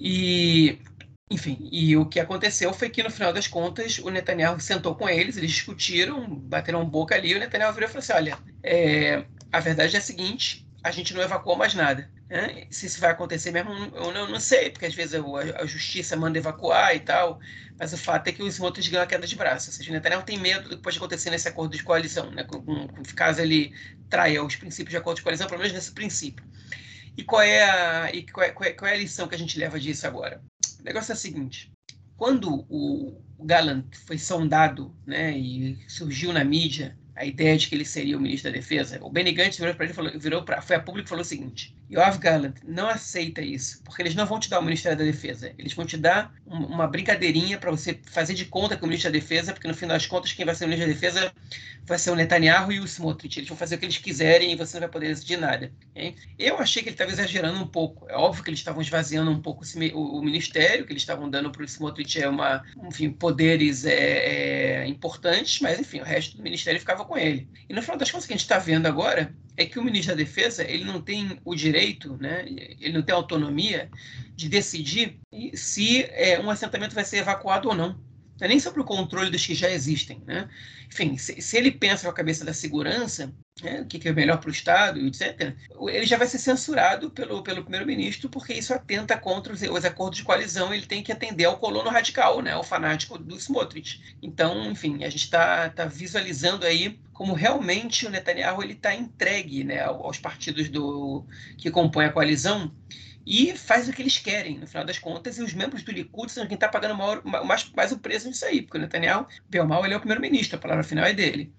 E, enfim, e o que aconteceu foi que, no final das contas, o Netanyahu sentou com eles, eles discutiram, bateram boca ali, e o Netanyahu virou e falou assim, olha, é, a verdade é a seguinte, a gente não evacuou mais nada. Né? Se isso vai acontecer mesmo, eu não, não sei, porque às vezes a, a, justiça manda evacuar e tal, mas o fato é que os outros ganham a queda de braço. Ou seja, o Netanyahu tem medo do que pode acontecer nesse acordo de coalizão, né? com, com, caso ele traia os princípios de acordo de coalizão, pelo menos nesse princípio. E qual é a, e qual é, qual é, qual é a lição que a gente leva disso agora? O negócio é o seguinte: quando o Gallant foi sondado né, e surgiu na mídia a ideia de que ele seria o ministro da Defesa, o Benny Gantz virou para ele, falou, virou para, foi a público e falou o seguinte: Yoav Gallant não aceita isso, porque eles não vão te dar o Ministério da Defesa, eles vão te dar um, uma brincadeirinha para você fazer de conta que o ministro da Defesa, porque no fim das contas quem vai ser o ministro da Defesa vai ser o Netanyahu e o Smotrich. Eles vão fazer o que eles quiserem e você não vai poder decidir nada. Okay? Eu achei que ele estava exagerando um pouco. É óbvio que eles estavam esvaziando um pouco o, o, ministério, que eles estavam dando para o Smotrich é uma, enfim, poderes é, é, importantes, mas enfim, o resto do ministério ficava com ele. E no final das contas, o que a gente está vendo agora é que o ministro da Defesa ele não tem o direito, né, ele não tem autonomia de decidir se é, um assentamento vai ser evacuado ou não. Não é nem sobre o controle dos que já existem. Né? Enfim, se, se ele pensa com a cabeça da segurança, né, o que, é melhor para o Estado, etc., ele já vai ser censurado pelo, pelo primeiro-ministro, porque isso atenta contra os, os, acordos de coalizão, ele tem que atender ao colono radical, né, ao fanático do Smotrich. Então, enfim, a gente está tá visualizando aí como realmente o Netanyahu está entregue né, aos partidos do, que compõem a coalizão e faz o que eles querem, no final das contas, e os membros do Likud são quem está pagando maior, mais, mais o preço nisso aí, porque o Netanyahu, bem ou mal, ele é o primeiro-ministro, a palavra final é dele.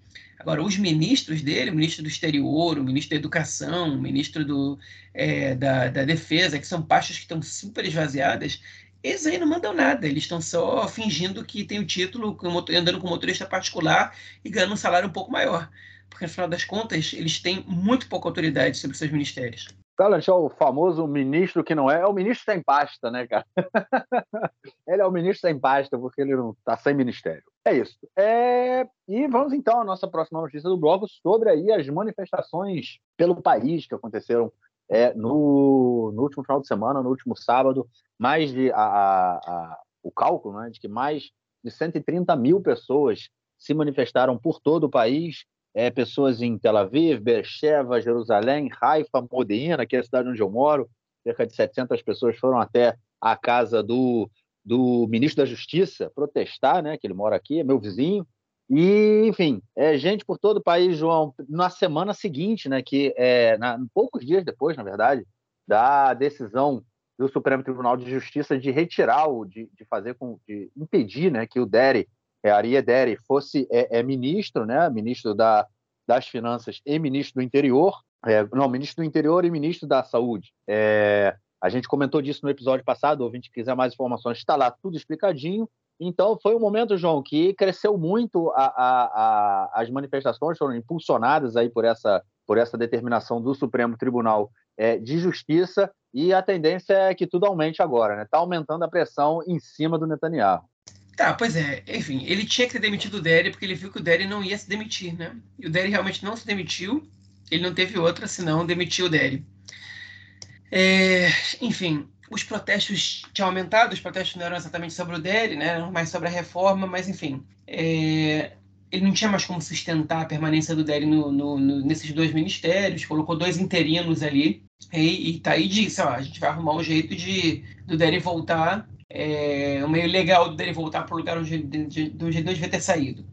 Agora, os ministros dele, o ministro do Exterior, o ministro da Educação, o ministro do, é, da, da Defesa, que são pastas que estão super esvaziadas, eles aí não mandam nada, eles estão só fingindo que tem o título, andando com motorista particular e ganhando um salário um pouco maior. Porque, no final das contas, eles têm muito pouca autoridade sobre seus ministérios. Gallant é o famoso ministro que não é, é o ministro sem pasta, né, cara? ele é o ministro sem pasta porque ele não está sem ministério. É isso. É... E vamos então à nossa próxima notícia do bloco sobre aí as manifestações pelo país que aconteceram é, no, no último final de semana, no último sábado, mais de a, a, a, o cálculo né, de que mais de 130 mil pessoas se manifestaram por todo o país é, pessoas em Tel Aviv, Beersheba, Jerusalém, Haifa, Modena, que é a cidade onde eu moro. Cerca de 700 pessoas foram até a casa do, do ministro da Justiça protestar, né, que ele mora aqui, é meu vizinho. E, enfim, é gente por todo o país, João, na semana seguinte, né, que é, na, poucos dias depois, na verdade, da decisão do Supremo Tribunal de Justiça de retirar o, de, de fazer com, de impedir, né, que o Deri é, Ariederi fosse é, é, ministro, né, ministro da, das Finanças e ministro do Interior, é, não, ministro do Interior e ministro da Saúde. É, a gente comentou disso no episódio passado, ouvinte quiser mais informações, está lá tudo explicadinho. Então, foi um momento, João, que cresceu muito a, a, a, as manifestações, foram impulsionadas aí por essa, por essa determinação do Supremo Tribunal é, de Justiça, e a tendência é que tudo aumente agora, está né? Tá aumentando a pressão em cima do Netanyahu. Tá, pois é. Enfim, ele tinha que ter demitido o Derry porque ele viu que o Derry não ia se demitir, né? E o Derry realmente não se demitiu. Ele não teve outra senão demitir o Derry. É, enfim, os protestos tinham aumentado. Os protestos não eram exatamente sobre o Derry, né? Eram mais sobre a reforma, mas enfim. É, ele não tinha mais como sustentar a permanência do Derry no, no, no, nesses dois ministérios. Colocou dois interinos ali. E, e tá aí disse, ó, a gente vai arrumar um jeito de do Derry voltar é, meio legal dele voltar para o lugar onde, de, de, de onde ele não devia ter saído.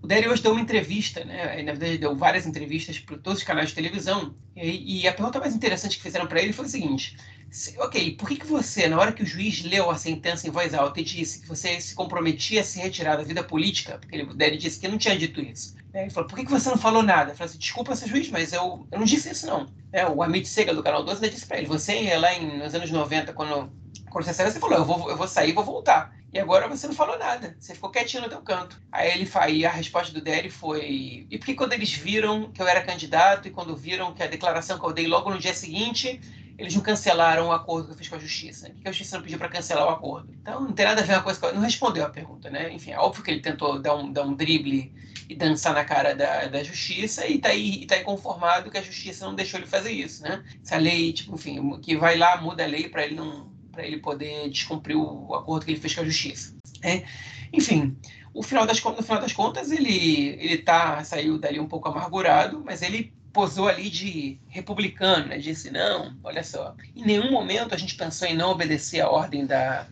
O Derry hoje deu uma entrevista, né? na verdade deu várias entrevistas para todos os canais de televisão, e, e a pergunta mais interessante que fizeram para ele foi o seguinte: se, ok, por que, que você, na hora que o juiz leu a sentença em voz alta e disse que você se comprometia a se retirar da vida política, porque ele, o Derry disse que não tinha dito isso, né? ele falou: por que, que você não falou nada? Ele falou assim: desculpa, seu juiz, mas eu, eu não disse isso não. É, o Amit Sega do canal 12 ainda disse para ele: você lá em, nos anos 90, quando quando você saiu, você falou, eu vou, eu vou sair e vou voltar. E agora você não falou nada, você ficou quietinho no teu canto. Aí ele aí a resposta do Derry foi: e por que quando eles viram que eu era candidato e quando viram que a declaração que eu dei logo no dia seguinte, eles não cancelaram o acordo que eu fiz com a justiça? Por que a justiça não pediu para cancelar o acordo? Então não tem nada a ver uma coisa com a... Não respondeu a pergunta, né? Enfim, é óbvio que ele tentou dar um, dar um drible e dançar na cara da, da justiça e tá aí, e tá aí conformado que a justiça não deixou ele fazer isso, né? Se a lei, tipo, enfim, que vai lá, muda a lei para ele não para ele poder descumprir o acordo que ele fez com a justiça. É. Enfim, o final das, no final das contas, ele, ele tá, saiu dali um pouco amargurado, mas ele posou ali de republicano, né? disse, não, olha só, em nenhum momento a gente pensou em não obedecer a ordem da,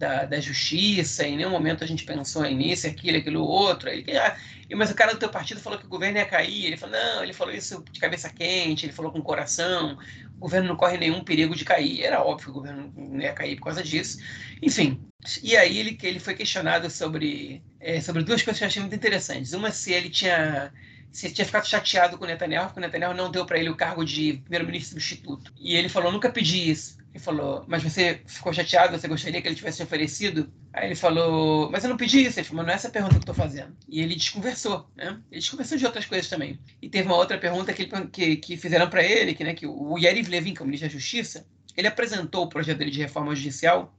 da, da justiça, em nenhum momento a gente pensou em isso, aquilo, aquilo, outro. Ele, ah, mas o cara do teu partido falou que o governo ia cair. Ele falou, não, ele falou isso de cabeça quente, ele falou com coração. O governo não corre nenhum perigo de cair. Era óbvio que o governo não ia cair por causa disso. Enfim, e aí ele, ele foi questionado sobre, é, sobre duas coisas que eu achei muito interessantes. Uma, se ele tinha se tinha ficado chateado com o Netanyahu, porque o Netanyahu não deu para ele o cargo de primeiro-ministro substituto. E ele falou, nunca pedi isso. Ele falou, mas você ficou chateado? Você gostaria que ele tivesse oferecido? Aí ele falou, mas eu não pedi isso. Ele falou, não é essa pergunta que eu estou fazendo. E ele desconversou, né? Ele desconversou de outras coisas também. E teve uma outra pergunta que, ele, que, que fizeram para ele, que, né, que o Yariv Levin, que é o ministro da Justiça, ele apresentou o projeto dele de reforma judicial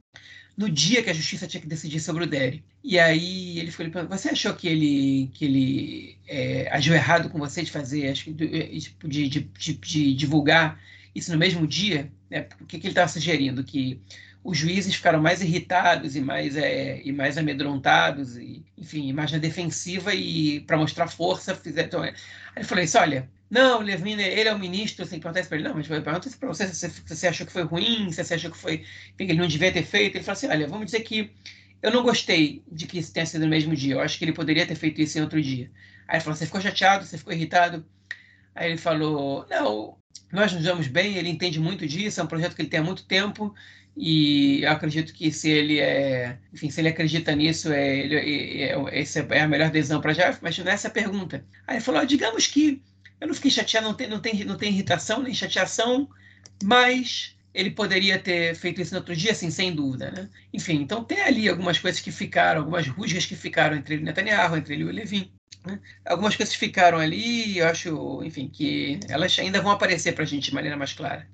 no dia que a justiça tinha que decidir sobre o Derry. E aí ele ficou perguntando, você achou que ele, que ele é, agiu errado com você de fazer, que de, de, de, de divulgar isso no mesmo dia, né, o que, que ele estava sugerindo? Que os juízes ficaram mais irritados e mais, é, e mais amedrontados, e, enfim, mais na defensiva e para mostrar força fizeram. Então, aí ele falou isso: olha, não, Levin, ele é o ministro, assim, pergunta para ele, não, mas pergunta para você se você achou que foi ruim, se você achou que foi que ele não devia ter feito. Ele falou assim: olha, vamos dizer que eu não gostei de que isso tenha sido no mesmo dia, eu acho que ele poderia ter feito isso em outro dia. Aí ele falou: você ficou chateado, você ficou irritado? Aí ele falou: não, nós nos damos bem, ele entende muito disso, é um projeto que ele tem há muito tempo, e eu acredito que se ele é, enfim, se ele acredita nisso, é, ele, é, é, essa é a melhor decisão para já. Mas nessa pergunta, aí ele falou: digamos que eu não fiquei chateado, não tem, não tem, não tem irritação nem chateação, mas ele poderia ter feito isso no outro dia, assim, sem dúvida, né? Enfim, então tem ali algumas coisas que ficaram, algumas rusgas que ficaram entre ele e Netanyahu, entre ele e o Levin. Né? Algumas coisas ficaram ali, eu acho, enfim, que elas ainda vão aparecer para a gente de maneira mais clara.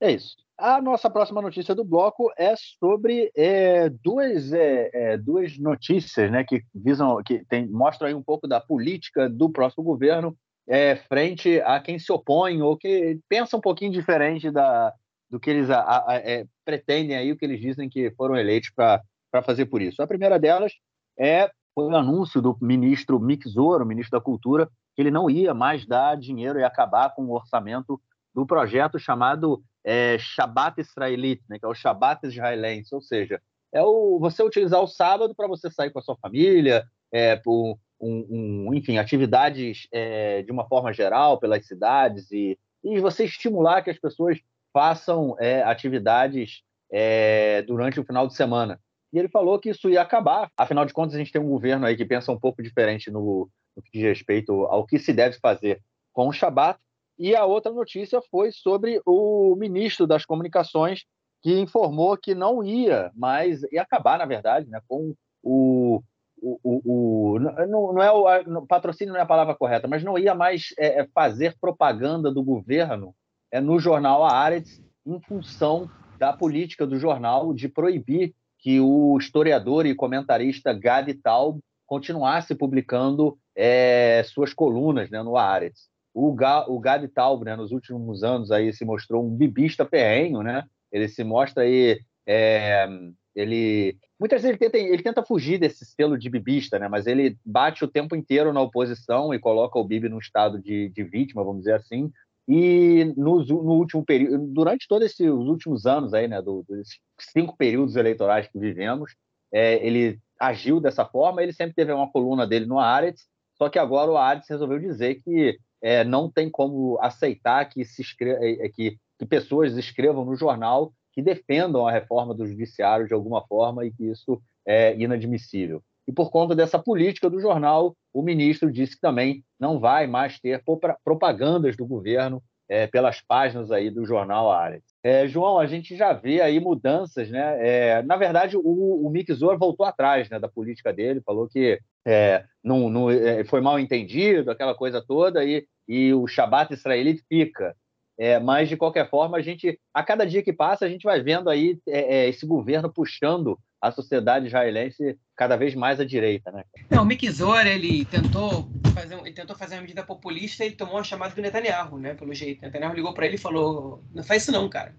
É isso. A nossa próxima notícia do bloco é sobre é, duas, é, é, duas notícias né, que visam, que tem, mostram aí um pouco da política do próximo governo é, frente a quem se opõe ou que pensa um pouquinho diferente da, do que eles a, a, é, pretendem aí, o que eles dizem que foram eleitos para fazer por isso. A primeira delas é foi o anúncio do ministro Mick Zoro, ministro da Cultura, que ele não ia mais dar dinheiro e acabar com o orçamento do projeto chamado é, Shabbat Israelite, né, que é o Shabbat israelense, ou seja, é o, você utilizar o sábado para você sair com a sua família, é, por um, um, enfim, atividades é, de uma forma geral pelas cidades e, e você estimular que as pessoas façam é, atividades é, durante o final de semana. E ele falou que isso ia acabar. Afinal de contas, a gente tem um governo aí que pensa um pouco diferente no, no que diz respeito ao que se deve fazer com o Shabat. E a outra notícia foi sobre o ministro das Comunicações, que informou que não ia mais, ia acabar, na verdade, né, com o. o, o, o não, não, é o patrocínio não é a palavra correta, mas não ia mais é, é fazer propaganda do governo é, no jornal Haaretz em função da política do jornal de proibir que o historiador e comentarista Gadi Taub continuasse publicando é, suas colunas né, no Haaretz o, Ga, o Taub, né, nos últimos anos aí se mostrou um bibista perrenho, né? Ele se mostra aí, é, ele muitas vezes ele tenta, ele tenta fugir desse selo de bibista, né? Mas ele bate o tempo inteiro na oposição e coloca o Bibi num estado de, de vítima, vamos dizer assim. E no, último período, durante todos esses últimos anos aí, né, do, dos cinco períodos eleitorais que vivemos, é, ele agiu dessa forma. Ele sempre teve uma coluna dele no Aretz, só que agora o Aretz resolveu dizer que é, não tem como aceitar que, se escreva, é, é, que, que pessoas escrevam no jornal que defendam a reforma do judiciário de alguma forma e que isso é inadmissível. E por conta dessa política do jornal, o ministro disse que também não vai mais ter propagandas do governo é, pelas páginas aí do jornal Ares. É, João, a gente já vê aí mudanças, né? É, na verdade, o, o Mick Zor voltou atrás né, da política dele, falou que é, não, não, é, foi mal entendido, aquela coisa toda, e, e o Shabat israelita fica. É, mas, de qualquer forma, a gente, a cada dia que passa, a gente vai vendo aí é, é, esse governo puxando a sociedade israelense cada vez mais à direita. Né? Não, o Mick Zor, ele tentou fazer, ele tentou fazer uma medida populista e tomou uma chamada do Netanyahu, né, pelo jeito. Netanyahu ligou para ele e falou, não faz isso não, cara.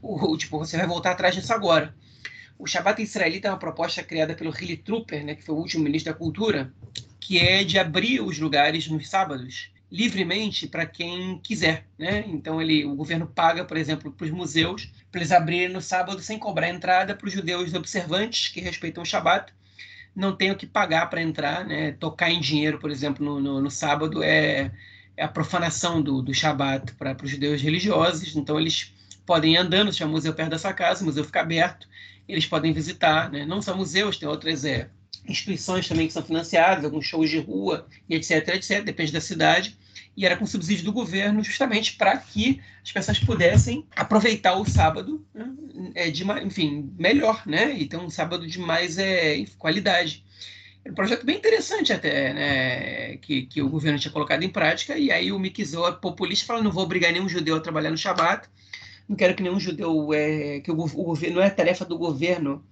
O, tipo, você vai voltar atrás disso agora. O Shabbat Israelita é uma proposta criada pelo Hilly Trooper, né, que foi o último ministro da Cultura, que é de abrir os lugares nos sábados livremente para quem quiser, né? Então ele, o governo paga, por exemplo, para os museus para eles abrirem no sábado sem cobrar entrada para os judeus observantes que respeitam o Shabat não tenham que pagar para entrar, né? Tocar em dinheiro, por exemplo, no, no, no sábado é, é, a profanação do, do Shabat para os judeus religiosos. Então eles podem ir andando, se o museu perto da sua casa, o museu fica aberto, eles podem visitar, né? Não só museus, tem outras é, instituições também que são financiadas, alguns shows de rua, etc, etc, depende da cidade e era com subsídio do governo justamente para que as pessoas pudessem aproveitar o sábado né, é, de, enfim, melhor, né? E ter um sábado de mais é, qualidade. É um projeto bem interessante até, né? Que, que o governo tinha colocado em prática, e aí o Mikizor, populista, fala, não vou obrigar nenhum judeu a trabalhar no Shabat, não quero que nenhum judeu, é, que o, o governo, não é tarefa do governo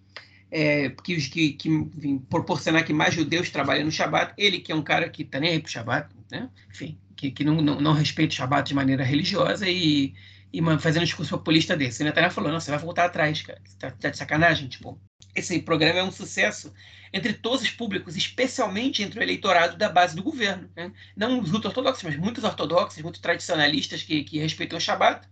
é, que, que, que enfim, proporcionar que mais judeus trabalhem no Shabat, ele que é um cara que está nem aí para o Shabat, né? enfim, que, que não, não, não respeita o Shabat de maneira religiosa e, e fazendo um discurso populista desse. E Netanyahu falou, não, você vai voltar atrás, cara, você tá, tá, de sacanagem, tipo. Esse programa é um sucesso entre todos os públicos, especialmente entre o eleitorado da base do governo. Né? Não os ortodoxos, mas muitos ortodoxos, muitos tradicionalistas que, que respeitam o Shabat,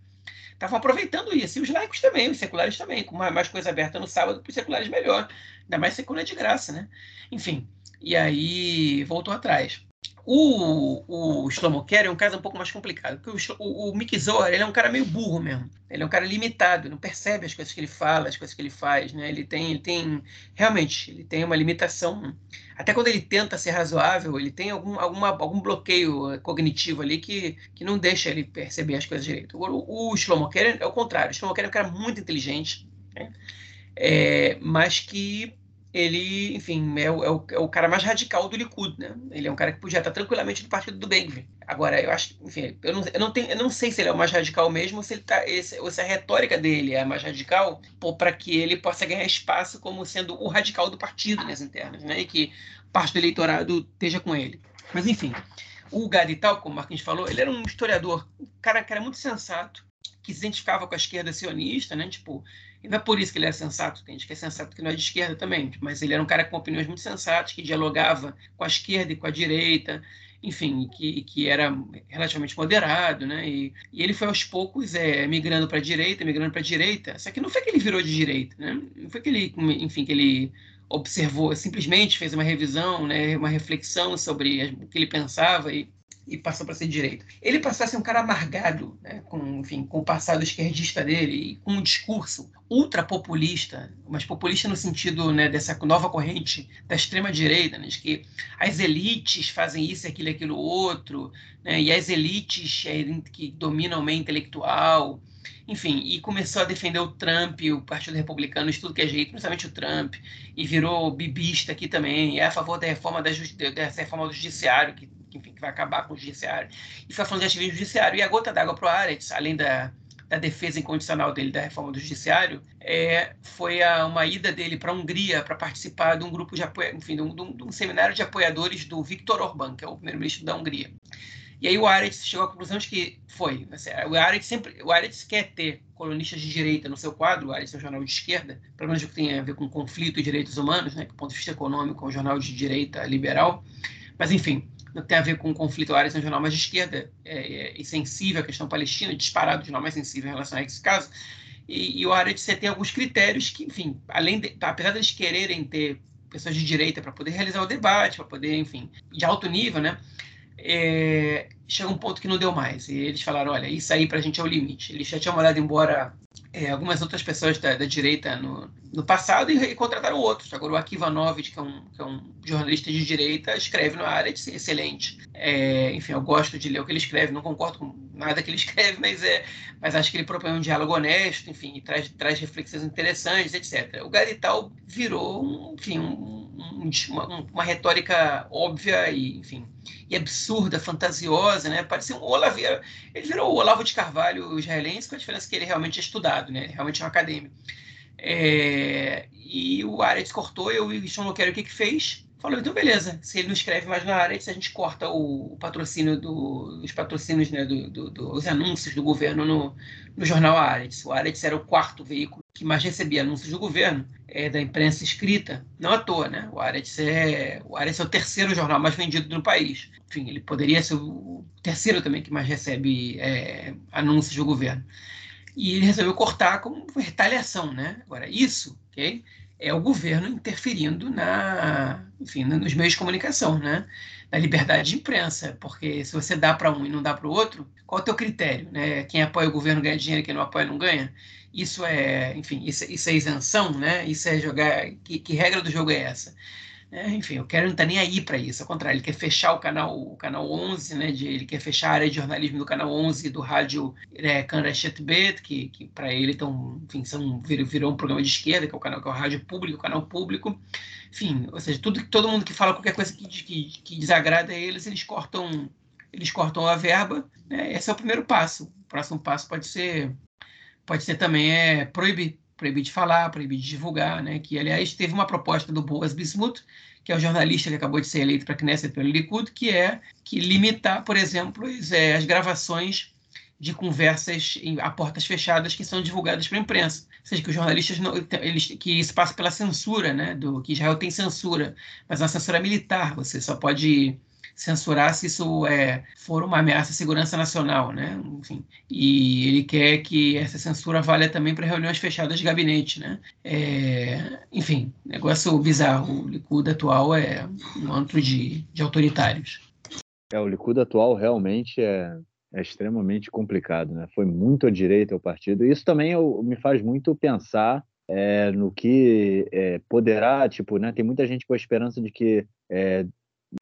estavam aproveitando isso. E os laicos também, os seculares também, com mais, coisa aberta no sábado, para os seculares melhor. Ainda mais secular de graça, né? Enfim, e aí voltou atrás. O, o Shlomo Kerr é um caso um pouco mais complicado, porque o, o, o Mick Zohar, ele é um cara meio burro mesmo. Ele é um cara limitado, não percebe as coisas que ele fala, as coisas que ele faz, né? Ele tem, ele tem realmente, ele tem uma limitação. Até quando ele tenta ser razoável, ele tem algum, alguma, algum bloqueio cognitivo ali que, que não deixa ele perceber as coisas direito. O, o Kerr é o contrário. O Shlomo Kerr é um cara muito inteligente, né? é, mas que ele, enfim, é o, é, o, é o, cara mais radical do Likud, né? Ele é um cara que podia estar tranquilamente no partido do Ben Agora, eu acho, enfim, eu não, eu não, tenho, eu não sei se ele é o mais radical mesmo, ou se, ele tá, esse, ou se a retórica dele é a mais radical, para que ele possa ganhar espaço como sendo o radical do partido nas internas, né? E que parte do eleitorado esteja com ele. Mas, enfim, o Gadi Tal, como o Marquinhos falou, ele era um historiador, um cara, cara muito sensato, que se identificava com a esquerda sionista, né? Tipo, e não é por isso que ele é sensato, tem gente que é sensato que não é de esquerda também, mas ele era um cara com opiniões muito sensatas, que dialogava com a esquerda e com a direita, enfim, que, que era relativamente moderado, né? E, e ele foi aos poucos é, migrando para a direita, migrando para a direita. Só que não foi que ele virou de direita, né? Não foi que ele, enfim, que ele observou, simplesmente fez uma revisão, né? Uma reflexão sobre o que ele pensava e e passou para ser direito. Ele passou a ser um cara amargado, né, com, enfim, com o passado esquerdista dele, e com um discurso ultrapopulista, mas populista no sentido né, dessa nova corrente da extrema-direita, né, de que as elites fazem isso, aquilo e aquilo outro, né, e as elites é, que dominam o meio intelectual, enfim, e começou a defender o Trump, o Partido Republicano, de tudo que é jeito, principalmente o Trump, e virou bibista aqui também, é a favor da reforma da, dessa reforma do judiciário, que, enfim, que vai acabar com o judiciário, e foi falando de ativismo judiciário. E a gota d'água para o Aretz, além da, da defesa incondicional dele da reforma do judiciário, é, foi a, uma ida dele para a Hungria para participar de um grupo de apoio, enfim, de um, de um, seminário de apoiadores do Viktor Orbán, que é o primeiro-ministro da Hungria. E aí o Aretz chegou à conclusão de que foi. Assim, o Aretz sempre, o Aretz quer ter colunistas de direita no seu quadro, o Aretz é um jornal de esquerda, pelo menos o que tem a ver com conflito e direitos humanos, né, do ponto de vista econômico é um jornal de direita liberal. Mas enfim, não tem a ver com o conflito área jornal mais de esquerda é, é, e sensível à questão palestina, disparado o jornal mais sensível em relação a esse caso. E, e o área de você tem alguns critérios que, enfim, além de, apesar deles quererem ter pessoas de direita para poder realizar o debate, para poder, enfim, de alto nível, né? É, chega um ponto que não deu mais. E eles falaram: olha, isso aí para a gente é o limite. Eles já tinham mandado embora é, algumas outras pessoas da, da direita no, no passado e, e, contrataram outros. Agora, o Akivanovich, que é um, que é um jornalista de direita, escreve no área ser excelente. É, enfim, eu gosto de ler o que ele escreve, não concordo com nada que ele escreve, mas, é, mas acho que ele propõe um diálogo honesto, enfim, traz, traz reflexões interessantes, etc. O Garital virou, um, enfim, um, um, uma, uma, retórica óbvia e, enfim, e absurda, fantasiosa, né? Parecia um Olavo. Ele virou o Olavo de Carvalho israelense, com a diferença que ele realmente é estudado, né? Ele realmente é um acadêmico. É, e o Aretz cortou, eu e o Sean Loquero o que que fez? Falou, então beleza, se ele não escreve mais na Aretz, a gente corta o, o patrocínio do, os patrocínios, né, do, do, do, os anúncios do governo no, no jornal Aretz. O Aretz era o quarto veículo que mais recebia anúncios do governo, é, da imprensa escrita, não à toa, né? O Aretz é o, Aretz é o terceiro jornal mais vendido no país. Enfim, ele poderia ser o terceiro também que mais recebe é, anúncios do governo e ele resolveu cortar como retaliação, né? Agora, isso, ok? É o governo interferindo na, enfim, nos meios de comunicação, né? Na liberdade de imprensa, porque se você dá para um e não dá para o outro, qual é o teu critério, né? Quem apoia o governo ganha dinheiro, quem não apoia não ganha. Isso é, enfim, isso, isso é isenção, né? Isso é jogar. Que, que regra do jogo é essa? É, enfim, o Kerry não está nem aí para isso, ao contrário, ele quer fechar o canal, o canal 11, né, de, ele quer fechar a área de jornalismo do canal 11 do rádio é, Bet, que, que para ele tão, enfim, são, virou, virou, um programa de esquerda, que é o canal que é o rádio público, o canal público. Enfim, ou seja, tudo, todo mundo que fala qualquer coisa que, que, que desagrada eles, eles cortam, eles cortam a verba. Né, esse é o primeiro passo. O próximo passo pode ser, pode ser também é, proibir proibir de falar, proibir de divulgar, né? que, aliás, teve uma proposta do Boas Bismuth, que é o jornalista que acabou de ser eleito para a Knesset pelo Likud, que é que limitar, por exemplo, as, é, as gravações de conversas em, a portas fechadas que são divulgadas para a imprensa. Ou seja, que os jornalistas, não, eles, que isso passa pela censura, né? Do, que Israel tem censura, mas é uma censura militar, você só pode censurar se isso é, for uma ameaça à segurança nacional, né? Enfim, e ele quer que essa censura valha também para reuniões fechadas de gabinete, né? É, enfim, negócio bizarro. O Likud atual é um antro de, de autoritários. É, o Likud atual realmente é, é extremamente complicado, né? Foi muito à direita o partido. Isso também eu, me faz muito pensar é, no que é, poderá, tipo, né? Tem muita gente com a esperança de que é,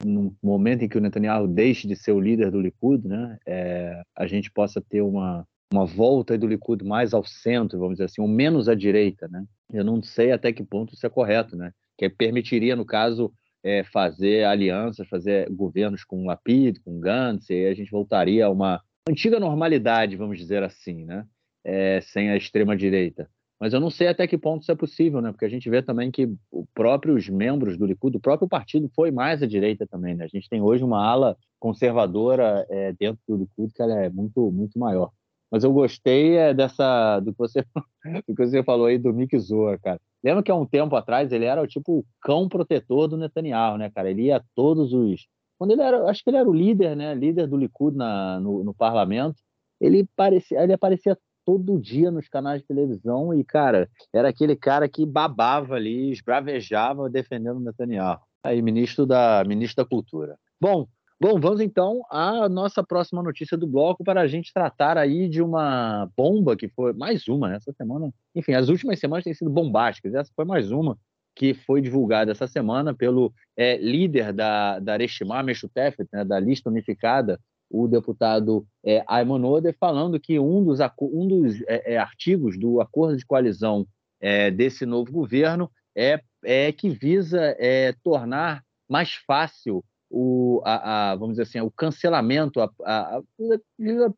no momento em que o Netanyahu deixe de ser o líder do Likud, né? É, a gente possa ter uma uma volta do Likud mais ao centro, vamos dizer assim, ou menos à direita, né? Eu não sei até que ponto isso é correto, né? Que permitiria, no caso, é, fazer alianças, fazer governos com Lapid, com Gantz, e a gente voltaria a uma antiga normalidade, vamos dizer assim, né? É, sem a extrema direita. Mas eu não sei até que ponto isso é possível, né? Porque a gente vê também que os próprios membros do Likud, o próprio partido foi mais à direita também, né? A gente tem hoje uma ala conservadora é, dentro do Likud que é muito muito maior. Mas eu gostei é, dessa do que você do que você falou aí do Mick Zoa, cara. Lembra que há um tempo atrás ele era o tipo o cão protetor do Netanyahu, né, cara? Ele ia todos os quando ele era, acho que ele era o líder, né, líder do Likud na, no, no parlamento. Ele parecia, ele aparecia todo dia nos canais de televisão e, cara, era aquele cara que babava ali, esbravejava defendendo Netanyahu. Aí, ministro da, ministro da Cultura. Bom, Bom, vamos então à nossa próxima notícia do bloco para a gente tratar aí de uma bomba que foi mais uma essa semana. Enfim, as últimas semanas têm sido bombásticas. Essa foi mais uma que foi divulgada essa semana pelo é, líder da, da Reshimah Meshutefet, né, da lista unificada, o deputado é, Ayman Oder, falando que um dos, um dos é, é, artigos do acordo de coalizão é, desse novo governo é, é que visa é, tornar mais fácil o, a, a, vamos dizer assim, o cancelamento, a, a, a,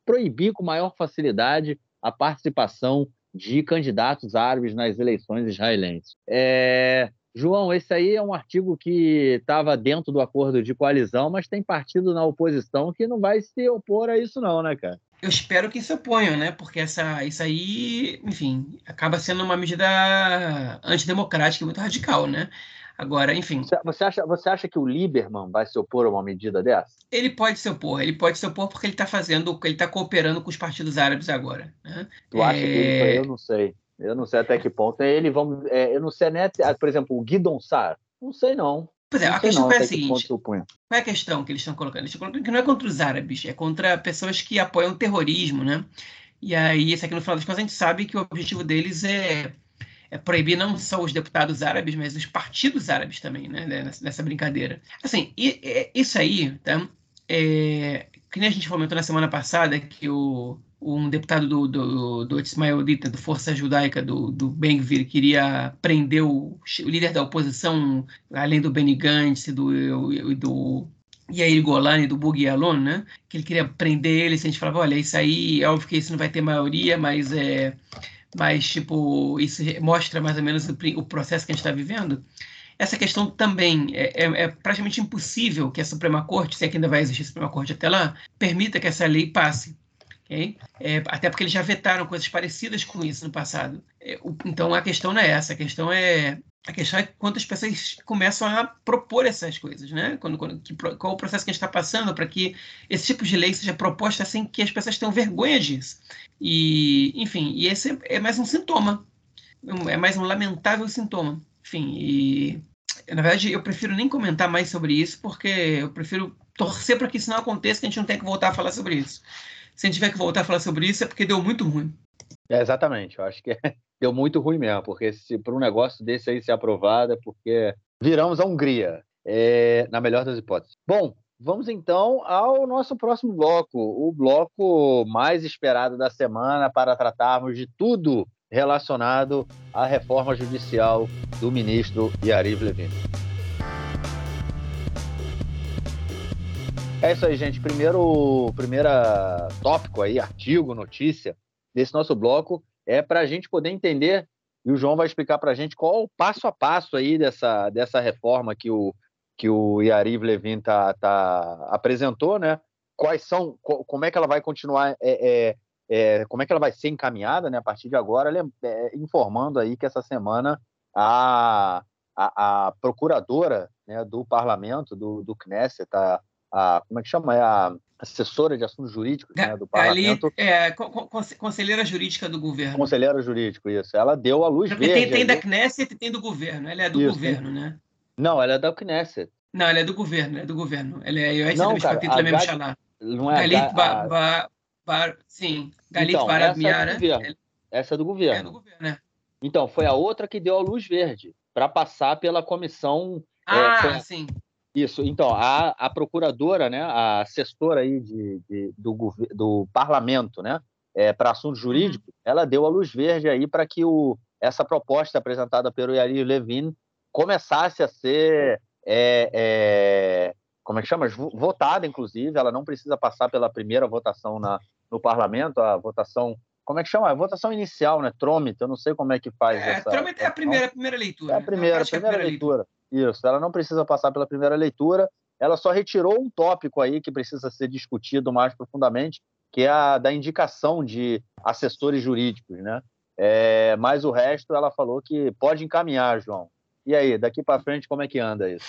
proibir com maior facilidade a participação de candidatos árabes nas eleições israelenses. É, João, esse aí é um artigo que estava dentro do acordo de coalizão, mas tem partido na oposição que não vai se opor a isso, não, né, cara? Eu espero que se oponham, né? Porque essa, isso aí, enfim, acaba sendo uma medida antidemocrática e muito radical, né? Agora, enfim. Você acha, você acha que o Lieberman vai se opor a uma medida dessa? Ele pode se opor, ele pode se opor porque ele está fazendo, ele está cooperando com os partidos árabes agora. Né? Tu acha é... que ele, eu não sei. Eu não sei até que ponto. Ele vamos, é, eu não sei, né? Por exemplo, o Guidon Sar. Não sei não. Pois é, a questão não, é a seguinte: qual é a questão que eles estão colocando? Eles estão colocando que não é contra os árabes, é contra pessoas que apoiam o terrorismo, né? E aí, isso aqui no final das contas, a gente sabe que o objetivo deles é é, proibir não só os deputados árabes, mas os partidos árabes também, né, nessa, nessa brincadeira. Assim, e, e, isso aí, tá? É, que nem a gente comentou na semana passada que o, um deputado do, do, do Ismael Dita, do Força Judaica, do, do Ben-Gvir, queria prender o, o, líder da oposição, além do Benny Gantz e do, do Yair Golani, do Bug né? Que ele queria prender ele, a gente falava, olha, isso aí, é óbvio que isso não vai ter maioria, mas é mas tipo isso mostra mais ou menos o, o processo que a gente está vivendo. Essa questão também é, é, é, praticamente impossível que a Suprema Corte, se é que ainda vai existir a Suprema Corte até lá, permita que essa lei passe. Okay? É, até porque eles já vetaram coisas parecidas com isso no passado. É, o, então a questão não é essa, a questão é a questão é quantas pessoas começam a propor essas coisas, né? Quando, quando, que, qual o processo que a gente está passando para que esse tipo de lei seja proposta sem que as pessoas tenham vergonha disso. E, enfim, e esse é mais um sintoma, é mais um lamentável sintoma. Enfim, e na verdade eu prefiro nem comentar mais sobre isso, porque eu prefiro torcer para que isso não aconteça, que a gente não tenha que voltar a falar sobre isso. Se a gente tiver que voltar a falar sobre isso, é porque deu muito ruim. É, exatamente, eu acho que deu muito ruim mesmo, porque se por um negócio desse aí ser aprovado, é porque viramos a Hungria, é, na melhor das hipóteses. Bom, vamos então ao nosso próximo bloco, o bloco mais esperado da semana para tratarmos de tudo relacionado à reforma judicial do ministro Yariv Levin. É isso aí, gente. Primeiro, primeira tópico aí, artigo, notícia desse nosso bloco é para a gente poder entender, e o João vai explicar para a gente qual o passo a passo aí dessa, dessa reforma que o, que o Yariv Levin tá, tá, apresentou, né? Quais são, como é que ela vai continuar, é, é, é, como é que ela vai ser encaminhada, né? A partir de agora, é, informando aí que essa semana a, a, a procuradora né, do parlamento, do, do Knesset, a, a, como é que chama? É a assessora de assuntos jurídicos né, do parlamento. Ali, é, conselheira jurídica do governo. Conselheira jurídica, isso. Ela deu a luz Porque verde. Tem, tem da Knesset e tem do governo. Ela é do isso, governo, né? Não, ela é da Knesset. Não, ela é do governo, é do governo. Ela é Yoetz Bishpatit Lememshalá. Não é Galit a, ba, ba, ba, Sim, Galit então, Barad Miara. É essa é do governo. É do governo, né? Então, foi a outra que deu a luz verde para passar pela comissão. É, ah, é, sim. Isso. Então, a, a procuradora, né, a assessora aí de, de do, do parlamento, né, é, para assuntos uhum. jurídicos, uhum. ela deu a luz verde aí para que o, essa proposta apresentada pelo Yair Levin começasse a ser é, é, como é que chama? Votada, inclusive, ela não precisa passar pela primeira votação na, no parlamento, a votação como é que chama? A votação inicial, né? Trômito, eu não sei como é que faz é, essa. Trômito é a primeira, a primeira leitura. É a primeira, a primeira, primeira leitura. leitura. Isso, ela não precisa passar pela primeira leitura, ela só retirou um tópico aí que precisa ser discutido mais profundamente, que é a da indicação de assessores jurídicos, né? É, mas o resto ela falou que pode encaminhar, João. E aí, daqui para frente, como é que anda isso?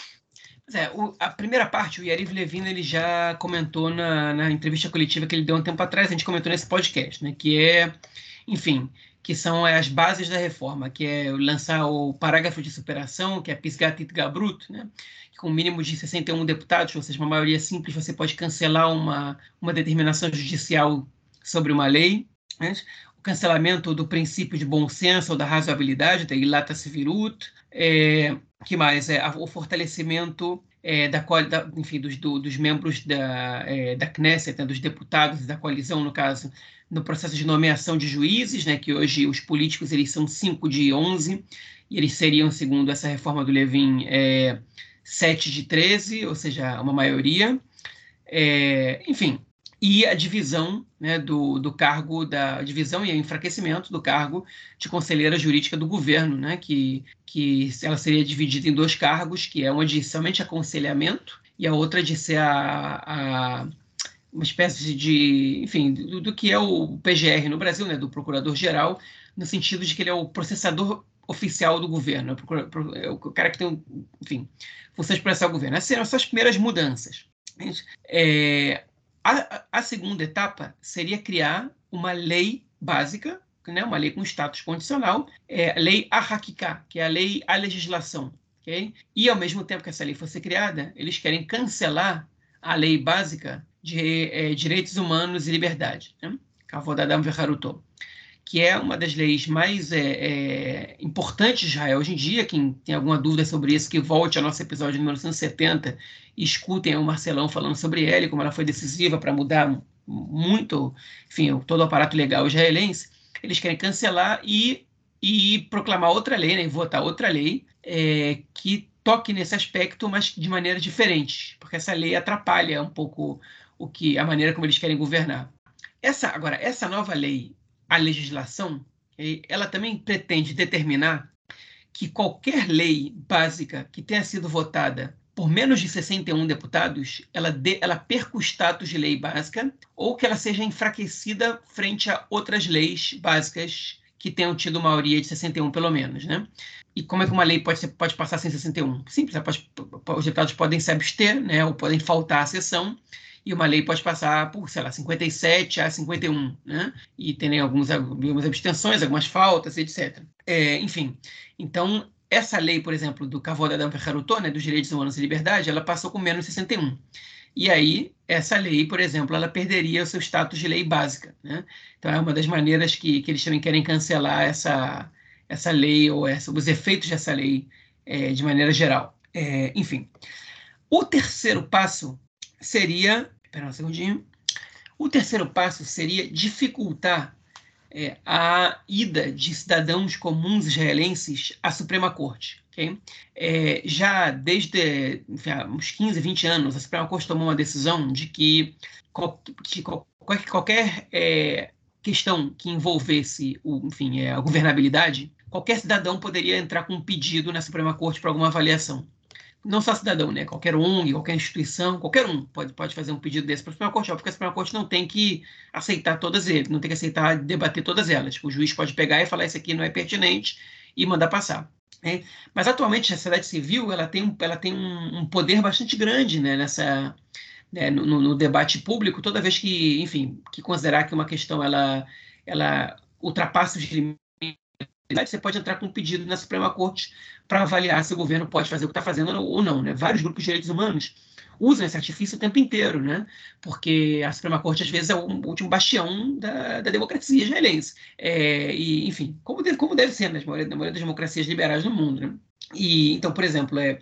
É, o, a primeira parte, o Yariv Levin ele já comentou na, na, entrevista coletiva que ele deu um tempo atrás, a gente comentou nesse podcast, né, que é, enfim, que são as bases da reforma, que é lançar o parágrafo de superação, que é Pisgatit Gabrut, né, que com um mínimo de 61 deputados, ou seja, uma maioria simples, você pode cancelar uma, uma determinação judicial sobre uma lei, né, o cancelamento do princípio de bom senso ou da razoabilidade, da ilata sevirut, é, que mais? É, o fortalecimento é, da, da, enfim, dos, do, dos membros da, é, da Knesset, né, dos deputados da coalizão, no caso, no processo de nomeação de juízes, né, que hoje os políticos eles são 5 de 11, e eles seriam, segundo essa reforma do Levin, é, 7 de 13, ou seja, uma maioria. É, enfim, e a divisão né, do, do cargo, da divisão e enfraquecimento do cargo de conselheira jurídica do governo, né, que, que ela seria dividida em dois cargos, que é uma de somente aconselhamento e a outra de ser a, a uma espécie de, enfim, do, do, que é o PGR no Brasil, né, do procurador-geral, no sentido de que ele é o processador oficial do governo, é o cara que tem, enfim, funções de processar o governo. Essas serão as primeiras mudanças. É, a, a segunda etapa seria criar uma lei básica, né, uma lei com status condicional, é, lei Arraquiká, que é a lei, a legislação. Okay? E, ao mesmo tempo que essa lei fosse criada, eles querem cancelar a lei básica de é, direitos humanos e liberdade, né? Kavodadam Verharuto que é uma das leis mais é, é, importantes de Israel hoje em dia. Quem tem alguma dúvida sobre isso, que volte ao nosso episódio de 1970 e escutem o Marcelão falando sobre ela e como ela foi decisiva para mudar muito, enfim, todo o aparato legal israelense. Eles querem cancelar e, e proclamar outra lei, né, votar outra lei é, que toque nesse aspecto, mas de maneira diferente, porque essa lei atrapalha um pouco o que a maneira como eles querem governar. Essa agora essa nova lei a legislação, ela também pretende determinar que qualquer lei básica que tenha sido votada por menos de 61 deputados, ela, de, ela perca o status de lei básica ou que ela seja enfraquecida frente a outras leis básicas que tenham tido maioria de 61 pelo menos, né? E como é que uma lei pode, ser, pode passar sem 61? Simples, pode, os deputados podem se abster, né, ou podem faltar à sessão, e uma lei pode passar por, sei lá, 57 a 51, né? E tem alguns, algumas abstenções, algumas faltas, etc. É, enfim, então, essa lei, por exemplo, do Cavoda da Ferraruto, né, dos direitos humanos e liberdade, ela passou com menos 61. E aí, essa lei, por exemplo, ela perderia o seu status de lei básica. Né? Então, é uma das maneiras que, que eles também querem cancelar essa, essa lei ou essa, os efeitos dessa lei é, de maneira geral. É, enfim, o terceiro passo seria. Espera um segundinho. O terceiro passo seria dificultar é, a ida de cidadãos comuns israelenses à Suprema Corte. Okay? É, já desde enfim, uns 15, 20 anos, a Suprema Corte tomou uma decisão de que, que qualquer, qualquer é, questão que envolvesse o, enfim, é, a governabilidade, qualquer cidadão poderia entrar com um pedido na Suprema Corte para alguma avaliação não só cidadão, né? Qualquer ONG, qualquer instituição, qualquer um pode, pode fazer um pedido desse para a Suprema Corte, porque a Suprema Corte não tem que aceitar todas elas, não tem que aceitar debater todas elas. Tipo, o juiz pode pegar e falar isso aqui não é pertinente e mandar passar. Né? Mas atualmente a sociedade civil ela tem, ela tem um, um poder bastante grande né? nessa né? No, no, debate público toda vez que enfim que considerar que uma questão ela ela ultrapassa os limites você pode entrar com um pedido na Suprema Corte para avaliar se o governo pode fazer o que está fazendo ou não. Né? Vários grupos de direitos humanos usam esse artifício o tempo inteiro, né? porque a Suprema Corte, às vezes, é o último bastião da, da democracia israelense. É, e, enfim, como deve, como deve ser né? na maioria, na maioria das democracias liberais no mundo. Né? E, então, por exemplo, é,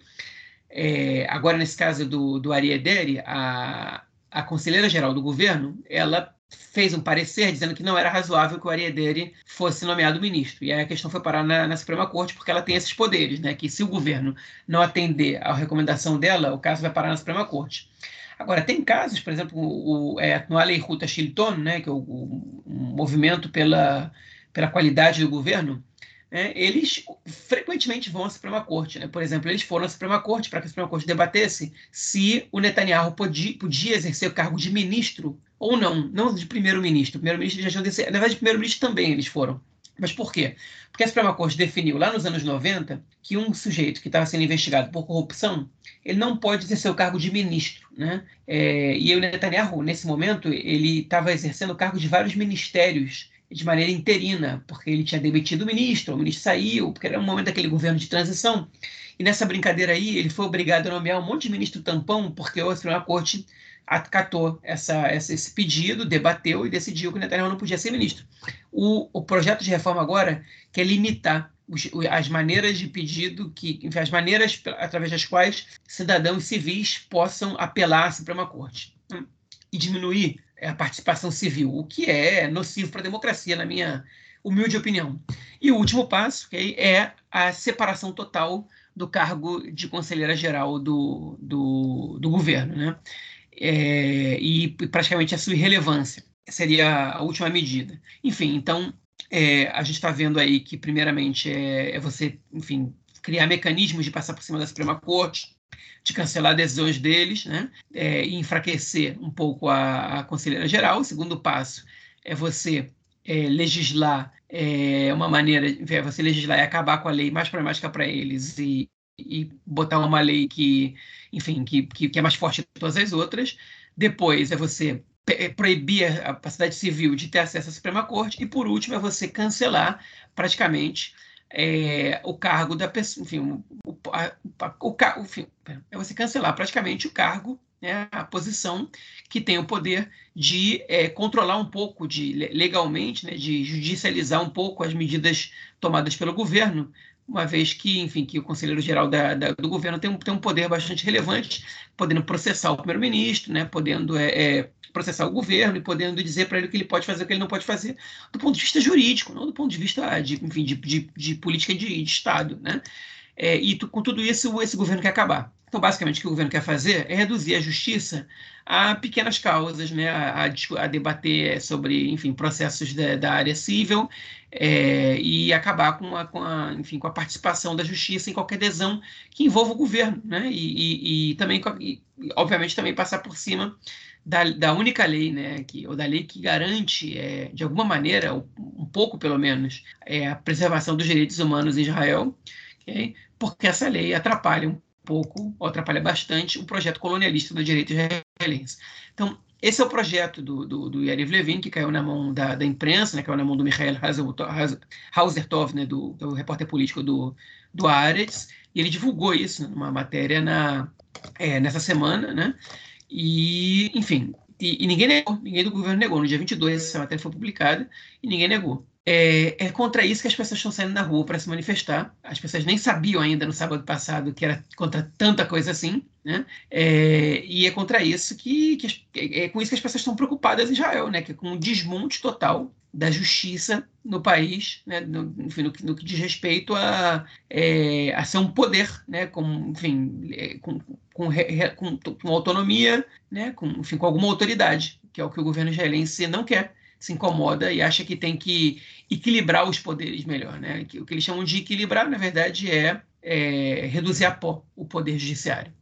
é, agora nesse caso do, do Ari Ederi, a, a conselheira-geral do governo, ela fez um parecer dizendo que não era razoável que o Ariadere fosse nomeado ministro. E aí a questão foi parar na, na, Suprema Corte porque ela tem esses poderes, né? Que se o governo não atender à recomendação dela, o caso vai parar na Suprema Corte. Agora, tem casos, por exemplo, o, é, no Alei Ruta Shilton, né, que é o, o, o movimento pela, pela qualidade do governo, né, eles frequentemente vão à Suprema Corte. Né? Por exemplo, eles foram à Suprema Corte para que a Suprema Corte debatesse se o Netanyahu podia, podia exercer o cargo de ministro ou não, não de primeiro-ministro. Primeiro-ministro já tinham Na verdade, de primeiro-ministro também eles foram. Mas por quê? Porque a Suprema Corte definiu lá nos anos 90 que um sujeito que estava sendo investigado por corrupção, ele não pode exercer o cargo de ministro. Né? É, e o Netanyahu, nesse momento, ele estava exercendo o cargo de vários ministérios de maneira interina, porque ele tinha demitido o ministro, o ministro saiu, porque era um momento daquele governo de transição. E nessa brincadeira aí, ele foi obrigado a nomear um monte de ministro tampão, porque a Suprema Corte acatou essa, essa, esse pedido, debateu e decidiu que Netanyahu não podia ser ministro. O, o projeto de reforma agora quer limitar as maneiras de pedido, que, enfim, as maneiras através das quais cidadãos civis possam apelar à Suprema Corte. E diminuir a participação civil, o que é nocivo para a democracia, na minha humilde opinião. E o último passo okay, é a separação total do cargo de conselheira geral do, do, do governo, né? É, e praticamente a sua irrelevância seria a última medida. Enfim, então é, a gente está vendo aí que primeiramente é, é você, enfim, criar mecanismos de passar por cima da Suprema Corte, de cancelar decisões deles, né? É, e enfraquecer um pouco a, a conselheira geral. O segundo passo é você é, legislar é, uma maneira, é você legislar e acabar com a lei mais problemática para eles e, e botar uma lei que, enfim, que, que, que é mais forte que todas as outras. Depois é você é, proibir a capacidade civil de ter acesso à Suprema Corte. E, por último, é você cancelar praticamente é, o cargo da pessoa, enfim, o, o, o, o enfim, é você cancelar praticamente o cargo, né, a posição que tem o poder de é, controlar um pouco, de legalmente, né, de judicializar um pouco as medidas tomadas pelo governo, uma vez que, enfim, que o conselheiro geral da, da, do governo tem um, tem um poder bastante relevante, podendo processar o primeiro-ministro, né, podendo é, é, processar o governo e podendo dizer para ele o que ele pode fazer, o que ele não pode fazer, do ponto de vista jurídico, não do ponto de vista de, enfim, de, de, de política de, de Estado, né? É, e tu, com tudo isso, esse governo quer acabar. Então, basicamente, o que o governo quer fazer é reduzir a justiça a pequenas causas, né, a, a, debater sobre, enfim, processos da, da área civil é, e acabar com a, com, a, enfim, com a participação da justiça em qualquer adesão que envolva o governo, né, e, e, e também, e, obviamente, também passar por cima da, da, única lei, né, que, ou da lei que garante, é, de alguma maneira, um pouco pelo menos, é, a preservação dos direitos humanos em Israel, okay? porque essa lei atrapalha um pouco, ou atrapalha bastante, o projeto colonialista do direito israelense. Então, esse é o projeto do, do, do Yariv Levin, que caiu na mão da, da imprensa, né, caiu na mão do Michael Hausertov, né, do, do repórter político do, do Aretz, e ele divulgou isso numa matéria na, é, nessa semana, né? E, enfim, e, e, ninguém negou, ninguém do governo negou. No dia 22 essa matéria foi publicada e ninguém negou. É, é, contra isso que as pessoas estão saindo na rua para se manifestar. As pessoas nem sabiam ainda no sábado passado que era contra tanta coisa assim, né? É, e é contra isso que, que é, é com isso que as pessoas estão preocupadas em Israel, né? Que é com o desmonte total da justiça no país, né? no, enfim, no, no, que diz respeito a, é, a ser um poder, né? com, enfim, é, com, com, com, com autonomia, né? com, enfim, com alguma autoridade, que é o que o governo israelense não quer se incomoda e acha que tem que equilibrar os poderes melhor. Né? O que eles chamam de equilibrar, na verdade, é, é reduzir a pó o poder judiciário.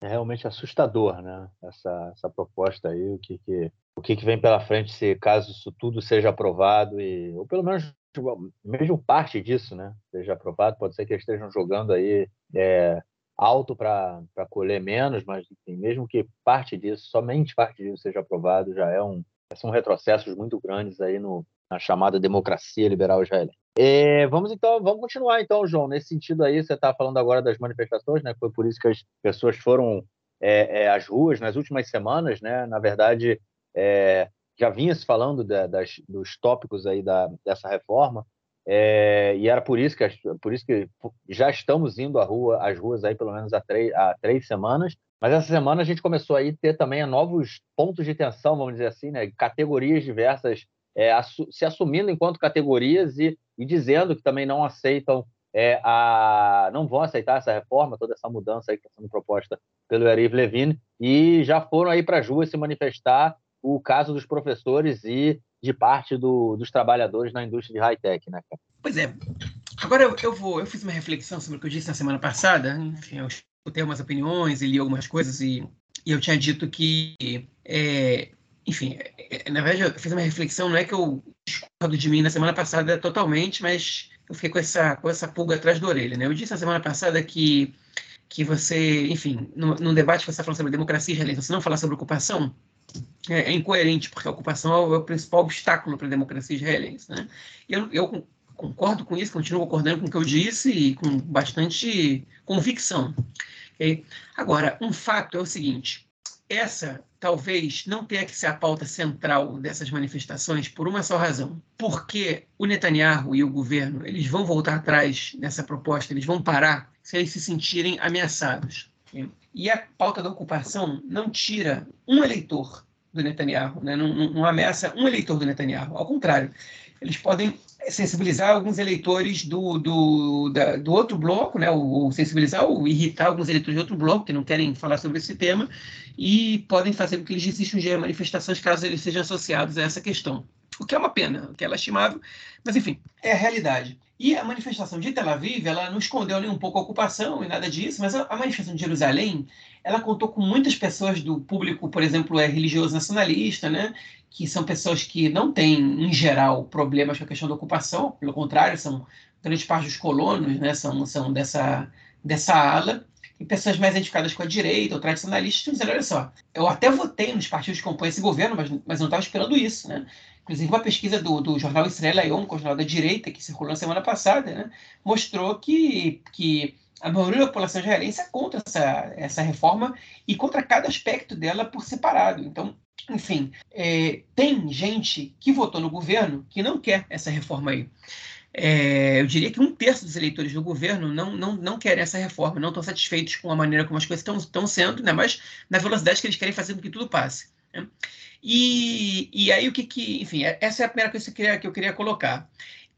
É realmente assustador, né? Essa, essa proposta aí, o que, que o que, que vem pela frente se caso isso tudo seja aprovado e ou pelo menos mesmo parte disso, né? Seja aprovado, pode ser que eles estejam jogando aí é, alto para colher menos, mas enfim, mesmo que parte disso, somente parte disso seja aprovado, já é um são retrocessos muito grandes aí no, na chamada democracia liberal israelense. É, vamos então, vamos continuar então, João. Nesse sentido aí, você está falando agora das manifestações, né? Foi por isso que as pessoas foram é, é, às ruas nas últimas semanas, né? Na verdade, é, já vinha se falando de, das, dos tópicos aí da, dessa reforma. É, e era por isso que por isso que já estamos indo à rua, às ruas aí pelo menos há três, há três semanas. Mas essa semana a gente começou aí a ter também novos pontos de tensão, vamos dizer assim, né? Categorias diversas é, se assumindo enquanto categorias e, e, dizendo que também não aceitam é, a, não vão aceitar essa reforma, toda essa mudança que está sendo proposta pelo Yariv Levin e já foram aí para as ruas se manifestar o caso dos professores e de parte do, dos trabalhadores na indústria de high-tech, né, cara? Pois é. Agora eu, eu, vou, eu fiz uma reflexão sobre o que eu disse na semana passada. Enfim, eu escutei algumas opiniões e li algumas coisas e, e eu tinha dito que, é, enfim, é, na verdade eu fiz uma reflexão. Não é que eu discordo de mim na semana passada totalmente, mas eu fiquei com essa com essa pulga atrás da orelha, né? Eu disse na semana passada que que você, enfim, num, debate que você está falando sobre democracia israelense, você não falar sobre ocupação, é, é, incoerente, porque a ocupação é o, é principal obstáculo para a democracia israelense. Né? Eu, eu concordo com isso, continuo concordando com o que eu disse e com bastante convicção. Okay? Agora, um fato é o seguinte: essa talvez não tenha que ser a pauta central dessas manifestações por uma só razão. Porque o Netanyahu e o governo eles vão voltar atrás dessa proposta, eles vão parar se eles se sentirem ameaçados. Okay? E a pauta da ocupação não tira um eleitor do Netanyahu, né? não, não, não ameaça um eleitor do Netanyahu. Ao contrário, eles podem sensibilizar alguns eleitores do, do, da, do outro bloco, né? ou, sensibilizar ou irritar alguns eleitores de outro bloco que não querem falar sobre esse tema, e podem fazer com que eles desistam de manifestações caso eles sejam associados a essa questão. O que é uma pena, o que é lastimável, mas enfim, é a realidade. E a manifestação de Tel Aviv, ela não escondeu nem um pouco a ocupação e nada disso, mas a, a manifestação de Jerusalém, ela contou com muitas pessoas do público, por exemplo, é religioso nacionalista, né, que são pessoas que não têm, em geral, problemas com a questão da ocupação, pelo contrário, são grande parte dos colonos, né, são, são dessa, dessa ala, e pessoas mais identificadas com a direita ou tradicionalistas dizendo, olha só, eu até votei nos partidos que compõem esse governo, mas, mas não estava esperando isso, né? Inclusive, uma pesquisa do, do jornal Israel Ayom, com o jornal da direita, que circulou na semana passada, né, mostrou que, que a maioria da população israelense é contra essa, essa reforma e contra cada aspecto dela por separado. Então, enfim, é, tem gente que votou no governo que não quer essa reforma aí. É, eu diria que um terço dos eleitores do governo não, não, não querem essa reforma, não estão satisfeitos com a maneira como as coisas estão, estão sendo, né, mas na velocidade que eles querem fazer com que tudo passe. Né? E, e aí o que que, enfim, é, essa é a primeira coisa que eu queria, que eu queria colocar.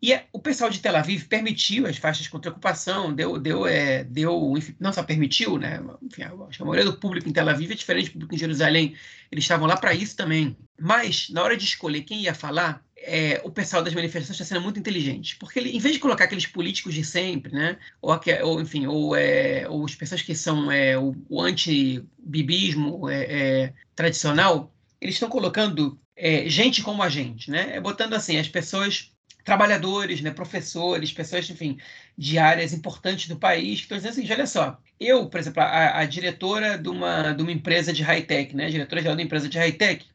E é, o pessoal de Tel Aviv permitiu as faixas contra ocupação, deu, deu, é, deu enfim, não só permitiu, né? Enfim, acho que a maioria do público em Tel Aviv é diferente do público em Jerusalém, eles estavam lá para isso também. Mas, na hora de escolher quem ia falar, é, o pessoal das manifestações está sendo muito inteligente, porque ele, em vez de colocar aqueles políticos de sempre, né, ou, ou enfim, ou, é, ou as pessoas que são é, o, o anti-bibismo é, é, tradicional, eles estão colocando é, gente como a gente, né? É botando assim as pessoas trabalhadores, né, professores, pessoas, enfim, de áreas importantes do país, que estão dizendo assim, olha só, eu, por exemplo, a, a diretora de uma, de uma empresa de high-tech, né, diretora geral da empresa de high-tech,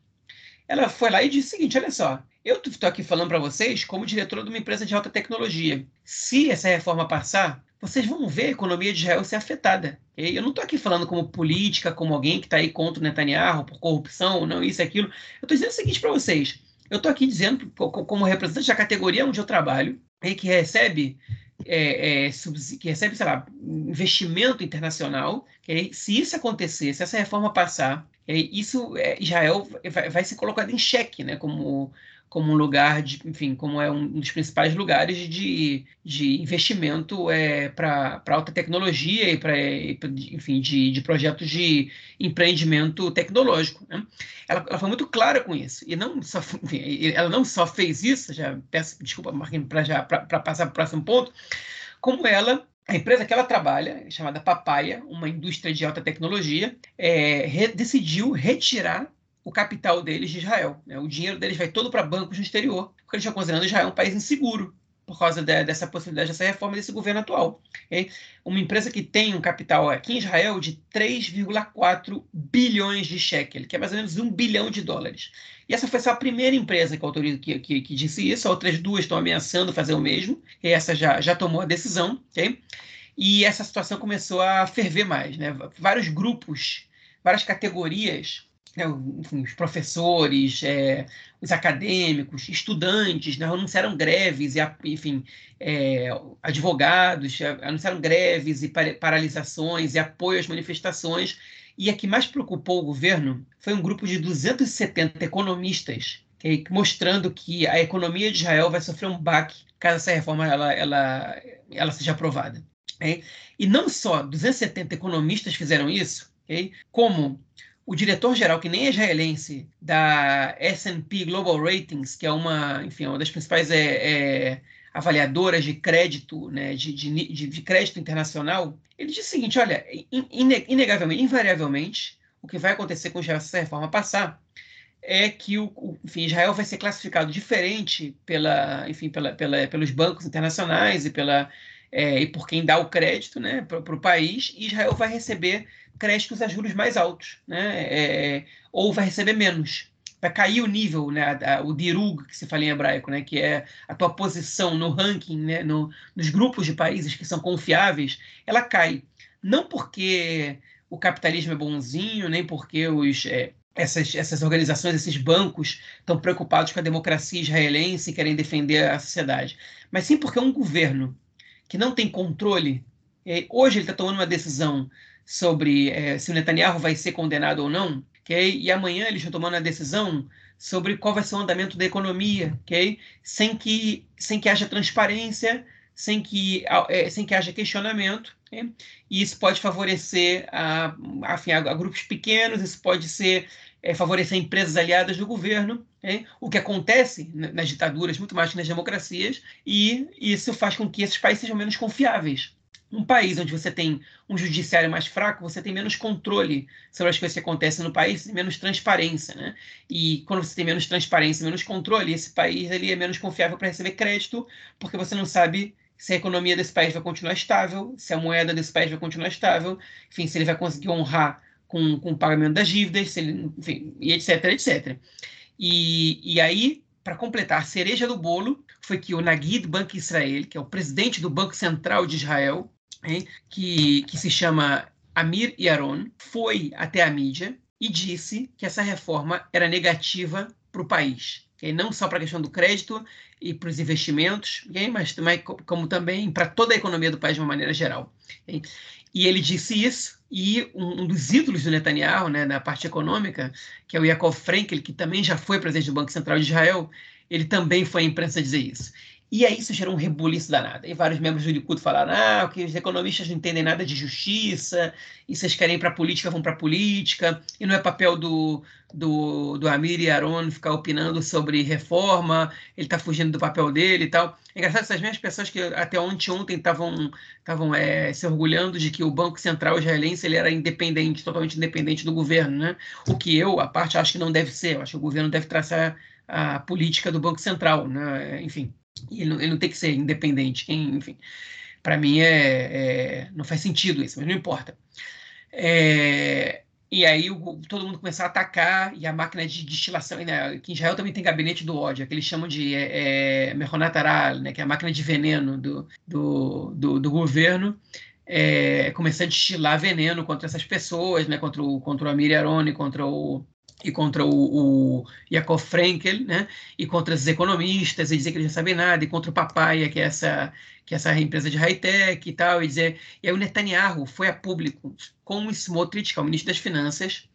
ela foi lá e disse o seguinte, olha só, eu estou aqui falando para vocês como diretora de uma empresa de alta tecnologia. Se essa reforma passar, vocês vão ver a economia de Israel ser afetada. Eu não estou aqui falando como política, como alguém que está aí contra o Netanyahu por corrupção, não isso, aquilo. Eu estou dizendo o seguinte para vocês. Eu estou aqui dizendo, como representante da categoria onde eu trabalho, que recebe, é, é, que recebe, sei lá, investimento internacional, que se isso acontecer, se essa reforma passar, isso é, Israel vai, vai ser colocado em xeque, né, como como um lugar de, enfim, como é um dos principais lugares de, de investimento é, para alta tecnologia e para, enfim, de, de projetos de empreendimento tecnológico. Né? Ela, ela, foi muito clara com isso e não só, enfim, ela não só fez isso, já peço desculpa, Marquinhos, para passar para o próximo ponto, como ela a empresa que ela trabalha, chamada Papaya, uma indústria de alta tecnologia, é, re, decidiu retirar o capital deles de Israel. Né? O dinheiro deles vai todo para bancos no exterior, porque eles estão considerando Israel um país inseguro por causa de, dessa possibilidade, dessa reforma desse governo atual. Okay? Uma empresa que tem um capital aqui em Israel de 3,4 bilhões de shekel, que é mais ou menos um bilhão de dólares. E essa foi só a primeira empresa que, autoriza, que, que, que disse isso, outras duas estão ameaçando fazer o mesmo, e essa já, já tomou a decisão, ok? E essa situação começou a ferver mais, né? Vários grupos, várias categorias né, enfim, os professores, é, os acadêmicos, estudantes, né, anunciaram greves, e, enfim, é, advogados anunciaram greves e paralisações e apoio às manifestações. E a que mais preocupou o governo foi um grupo de 270 economistas mostrando que a economia de Israel vai sofrer um baque caso essa reforma ela, ela, ela seja aprovada. Okay? E não só 270 economistas fizeram isso, okay? como o diretor-geral, que nem é israelense, da S&P Global Ratings, que é uma, enfim, uma das principais é, é, avaliadoras de crédito, né, de, de, de, crédito internacional, ele diz o seguinte, olha, inegavelmente, invariavelmente, o que vai acontecer com essa reforma passar é que o, o enfim, Israel vai ser classificado diferente pela, enfim, pela, pela, pelos bancos internacionais e, pela, é, e por quem dá o crédito né, para o país, e Israel vai receber créditos a juros mais altos, né? É, ou vai receber menos. Vai cair o nível, né? o dirug, que se fala em hebraico, né? que é a tua posição no ranking, né? no, nos grupos de países que são confiáveis, ela cai. Não porque o capitalismo é bonzinho, nem porque os, é, essas, essas organizações, esses bancos estão preocupados com a democracia israelense e querem defender a sociedade, mas sim porque é um governo que não tem controle. Hoje ele está tomando uma decisão sobre é, se Netanyahu vai ser condenado ou não, okay? e amanhã eles estão tomando a decisão sobre qual vai ser o andamento da economia, okay? sem, que, sem que haja transparência, sem que, é, sem que haja questionamento. Okay? E isso pode favorecer a, a, a, grupos pequenos, isso pode ser é, favorecer empresas aliadas do governo, o que acontece nas ditaduras muito mais que nas democracias, e isso faz com que esses países sejam menos confiáveis um país onde você tem um judiciário mais fraco, você tem menos controle sobre as coisas que acontecem no país, menos transparência, né? E quando você tem menos transparência, menos controle, esse país ele é menos confiável para receber crédito, porque você não sabe se a economia desse país vai continuar estável, se a moeda desse país vai continuar estável, enfim, se ele vai conseguir honrar com, com o pagamento das dívidas, se ele, enfim, e etc, etc. E, e aí, para completar, a cereja do bolo foi que o Nagid Bank Israel, que é o presidente do Banco Central de Israel, hein, que, que se chama Amir Yaron, foi até a mídia e disse que essa reforma era negativa para o país. Okay? Não só para a questão do crédito e para os investimentos, okay? mas também, como também para toda a economia do país de uma maneira geral. Okay? E ele disse isso, e um, um, dos ídolos do Netanyahu, né, na parte econômica, que é o Yaakov Frenkel, que também já foi presidente do Banco Central de Israel, ele também foi à imprensa dizer isso. E aí isso gerou um rebuliço danado. E vários membros do Likud falaram ah, que os economistas não entendem nada de justiça, e vocês querem ir para a política, vão para a política, e não é papel do, do, do Amir e Aaron ficar opinando sobre reforma, ele está fugindo do papel dele e tal. É engraçado essas mesmas pessoas que até ontem ontem estavam estavam é, se orgulhando de que o Banco Central israelense ele era independente, totalmente independente do governo, né? O que eu, a parte, acho que não deve ser. Eu acho que o governo deve traçar a política do Banco Central, né? Enfim, ele não, ele não tem que ser independente. Enfim, para mim é, é, não faz sentido isso, mas não importa. É, e aí o, todo mundo começou a atacar e a máquina de destilação, né, que em Israel também tem gabinete do ódio, que eles chamam de é, é né, que é a máquina de veneno do, do, do, do governo, é, começando a destilar veneno contra essas pessoas, né, contra o, contra o Amir Aroni, contra o, e contra o, o Yakov Frenkel, né? E contra os economistas, e dizer que eles não sabem nada, e contra o Papaya, que é essa, que é essa empresa de high-tech e tal, e dizer... E aí o Netanyahu foi a público com o Smotrich, que é o ministro das Finanças,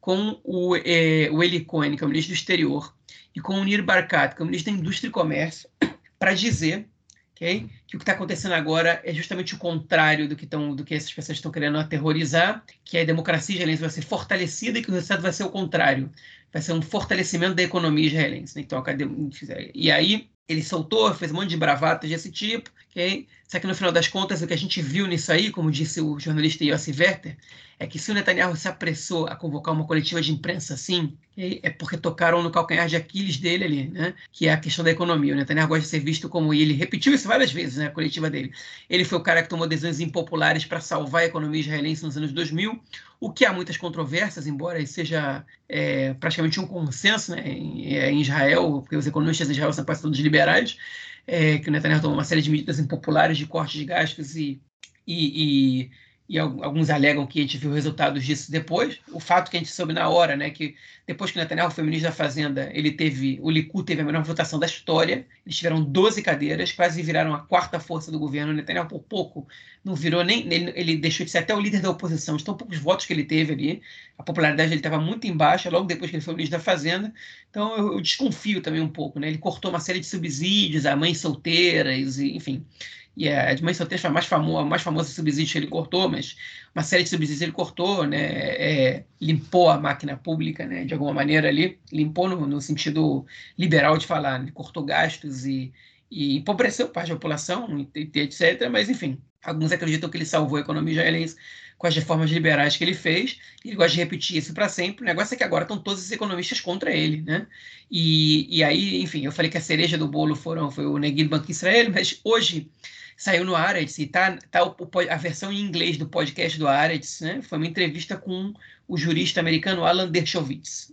com o, é, o Eli Cohen, que é o ministro do Exterior, e com o Nir Barkat, que é o ministro da Indústria e Comércio, para dizer Okay? Que o que está acontecendo agora é justamente o contrário do que, tão, do que essas pessoas estão querendo aterrorizar, que a democracia israelense vai ser fortalecida e que o resultado vai ser o contrário. Vai ser um fortalecimento da economia israelense. Né? Então, e aí ele soltou, fez um monte de bravatas desse tipo, Okay? Só que no final das contas, o que a gente viu nisso aí, como disse o jornalista Yossi Werther, é que se o Netanyahu se apressou a convocar uma coletiva de imprensa assim, é porque tocaram no calcanhar de Aquiles dele ali, né? que é a questão da economia. O Netanyahu gosta de ser visto como, e ele repetiu isso várias vezes na né, coletiva dele, ele foi o cara que tomou decisões impopulares para salvar a economia israelense nos anos 2000, o que há muitas controvérsias, embora seja é, praticamente um consenso né, em, é, em Israel, porque os economistas de Israel são quase todos liberais, é, que o Netanyahu tomou uma série de medidas impopulares de corte de gastos e, e, e e alguns alegam que a gente viu resultados disso depois. O fato que a gente soube na hora, né, que depois que Netanyahu foi ministro da Fazenda, ele teve, o Likud teve a menor votação da história. Eles tiveram 12 cadeiras, quase viraram a quarta força do governo. Netanyahu por pouco não virou nem ele, ele deixou de ser até o líder da oposição. De tão poucos votos que ele teve ali, a popularidade dele estava muito em baixa logo depois que ele foi ministro da Fazenda. Então eu, eu desconfio também um pouco, né? Ele cortou uma série de subsídios a mães solteiras, enfim e a de mãe solteira foi a mais famosa, a mais famosa subsídio que ele cortou, mas uma série de subsídios ele cortou, né, é, limpou a máquina pública, né, de alguma maneira ali, limpou no, no sentido liberal de falar, né, cortou gastos e, e empobreceu parte da população, etc. Mas, enfim, alguns acreditam que ele salvou a economia israelense com as reformas liberais que ele fez. Ele gosta de repetir isso para sempre. O negócio é que agora estão todos os economistas contra ele, né? E, e aí, enfim, eu falei que a cereja do bolo foram, foi o Neguil Banco Israel, mas hoje saiu no Aretz e tá, tá o, a versão em inglês do podcast do Aretz, né? Foi uma entrevista com o jurista americano Alan Dershowitz.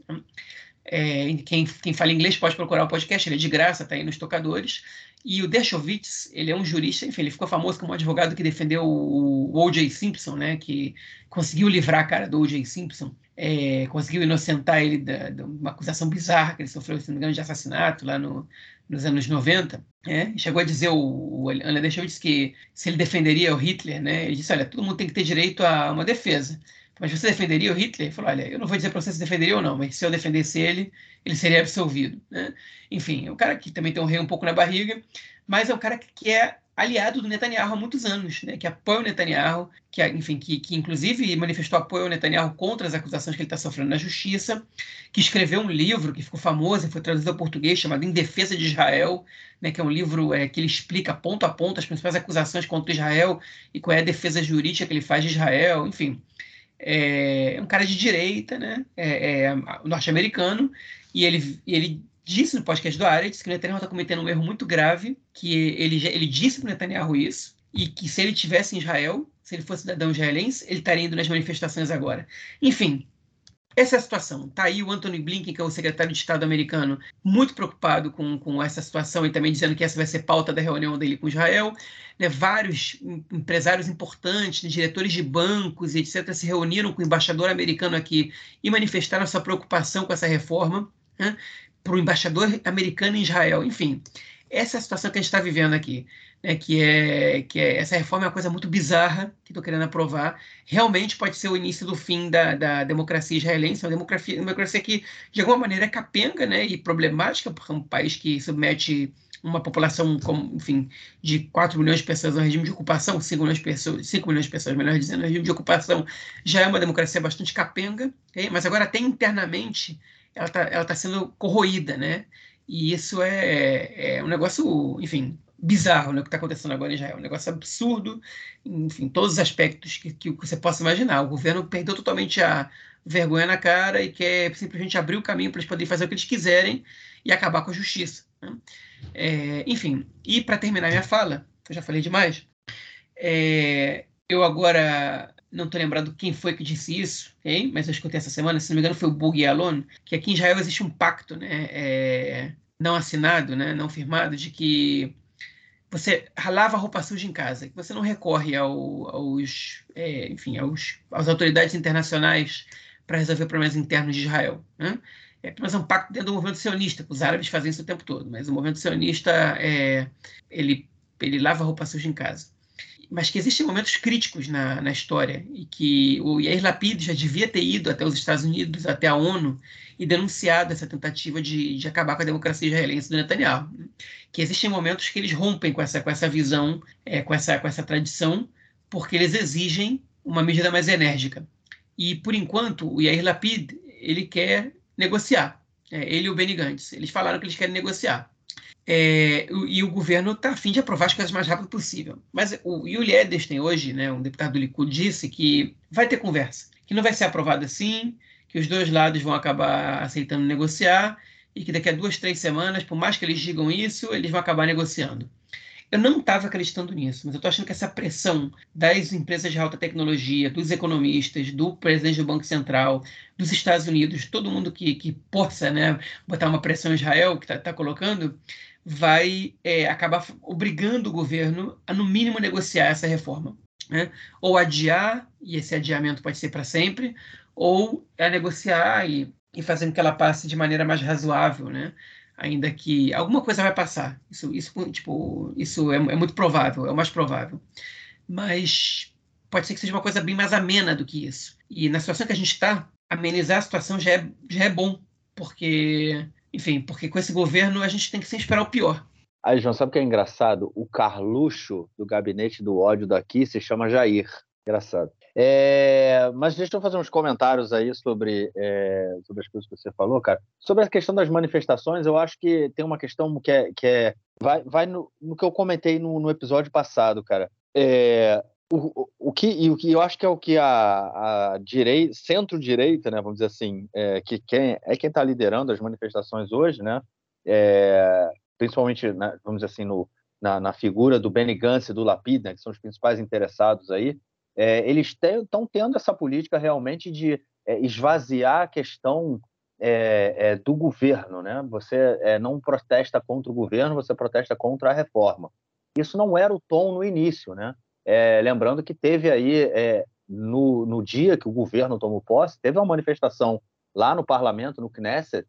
É, quem, quem fala inglês pode procurar o podcast, ele é de graça, está aí nos tocadores. E o Dershowitz, ele é um jurista, enfim, ele ficou famoso como advogado que defendeu o, O.J. Simpson, né, que conseguiu livrar a cara do O.J. Simpson, é, conseguiu inocentar ele de uma acusação bizarra que ele sofreu, se não me engano, de assassinato lá no, nos anos 90. É, chegou a dizer, o, o Ana Dershowitz, que se ele defenderia o Hitler, né, ele disse, olha, todo mundo tem que ter direito a uma defesa. Mas você defenderia o Hitler? Ele falou, olha, eu não vou dizer para você se defenderia ou não, mas se eu defendesse ele, ele seria absolvido. Né? Enfim, é um cara que também tem um rei um pouco na barriga, mas é um cara que é aliado do Netanyahu há muitos anos, né? que apoia o Netanyahu, que, enfim, que, que inclusive manifestou apoio ao Netanyahu contra as acusações que ele está sofrendo na justiça, que escreveu um livro que ficou famoso e foi traduzido ao português, chamado Em Defesa de Israel, né? que é um livro é, que ele explica ponto a ponto as principais acusações contra Israel e qual é a defesa jurídica que ele faz de Israel, enfim é um cara de direita, né? É, é norte-americano, e ele, ele disse no podcast do Aretz que o Netanyahu está cometendo um erro muito grave, que ele, ele disse para Netanyahu isso, e que se ele tivesse em Israel, se ele fosse cidadão israelense, ele estaria indo nas manifestações agora. Enfim, essa é a situação. Está aí o Anthony Blinken, que é o secretário de Estado americano, muito preocupado com, com essa situação e também dizendo que essa vai ser pauta da reunião dele com Israel. Né, vários empresários importantes, né, diretores de bancos e etc., se reuniram com o embaixador americano aqui e manifestaram sua preocupação com essa reforma né, para o embaixador americano em Israel. Enfim, essa é a situação que a gente está vivendo aqui né, que, é, que é essa reforma é uma coisa muito bizarra que estou querendo aprovar. Realmente pode ser o início do fim da, da democracia israelense, uma democracia, democracia que, de alguma maneira, é capenga né, e problemática, porque é um país que submete uma população, como, enfim, de 4 milhões de pessoas ao regime de ocupação, 5 milhões de pessoas, 5 milhões de pessoas, melhor dizendo, no regime de ocupação, já é uma democracia bastante capenga, okay? mas agora até internamente ela está ela tá sendo corroída, né? E isso é, é um negócio, enfim, bizarro né, o que está acontecendo agora em Israel. Um negócio absurdo, enfim, todos os aspectos que, que você possa imaginar. O governo perdeu totalmente a vergonha na cara e quer simplesmente abrir o caminho para eles poderem fazer o que eles quiserem e acabar com a justiça. Né? É, enfim, e para terminar minha fala, eu já falei demais, é, eu agora não estou lembrando quem foi que disse isso, okay? mas eu escutei essa semana, se não me engano foi o Bug Alon, que aqui em Israel existe um pacto né, é, não assinado, né, não firmado, de que você lava roupa suja em casa, que você não recorre ao, aos, é, enfim, aos, às autoridades internacionais para resolver problemas internos de Israel. Né? É apenas um pacto dentro do movimento sionista, os árabes fazem isso o tempo todo, mas o movimento sionista é, ele, ele lava roupa suja em casa mas que existem momentos críticos na, na história e que o Yair Lapid já devia ter ido até os Estados Unidos, até a ONU, e denunciado essa tentativa de, de acabar com a democracia israelense do Netanyahu. Que existem momentos que eles rompem com essa, com essa visão, é, com, essa, com essa tradição, porque eles exigem uma medida mais enérgica. E, por enquanto, o Yair Lapid ele quer negociar. É, ele e o Benny Gantz. Eles falaram que eles querem negociar. É, e o governo está afim de aprovar as coisas mais rápido possível. Mas o Yuli Edelstein, hoje, né, um deputado do Likud, disse que vai ter conversa, que não vai ser aprovado assim, que os dois lados vão acabar aceitando negociar e que daqui a duas, três semanas, por mais que eles digam isso, eles vão acabar negociando. Eu não estava acreditando nisso, mas eu estou achando que essa pressão das empresas de alta tecnologia, dos economistas, do presidente do Banco Central, dos Estados Unidos, todo mundo que, que possa né, botar uma pressão em Israel, que está tá colocando, vai é, acabar obrigando o governo a, no mínimo, negociar essa reforma. Né? Ou adiar, e esse adiamento pode ser para sempre, ou a negociar e, e fazer com que ela passe de maneira mais razoável, né? ainda que alguma coisa vai passar. Isso, isso, tipo, isso é, é, muito provável, é o mais provável. Mas pode ser que seja uma coisa bem mais amena do que isso. E na situação que a gente está, amenizar a situação já é, já é bom, porque, enfim, porque com esse governo a gente tem que sempre esperar o pior. Aí, João, sabe o que é engraçado? O Carluxo do gabinete do ódio daqui se chama Jair. Engraçado. É, mas deixa eu fazer uns comentários aí sobre, é, sobre as coisas que você falou, cara. Sobre a questão das manifestações, eu acho que tem uma questão que é. Que é vai vai no, no que eu comentei no, no episódio passado, cara. É, o, o, que, e o que eu acho que é o que a, a direita, centro-direita, né, vamos dizer assim, é, que quem, é quem está liderando as manifestações hoje, né, é, principalmente, né, vamos dizer assim, no, na, na, figura do Benny Gantz e do Lapid, né, que são os principais interessados aí, é, eles estão tendo essa política realmente de é, esvaziar a questão é, é do governo. Né? Você não protesta contra o governo, você protesta contra a reforma. Isso não era o tom no início. Né? É, lembrando que teve aí, no, no, dia que o governo tomou posse, teve uma manifestação lá no parlamento, no Knesset,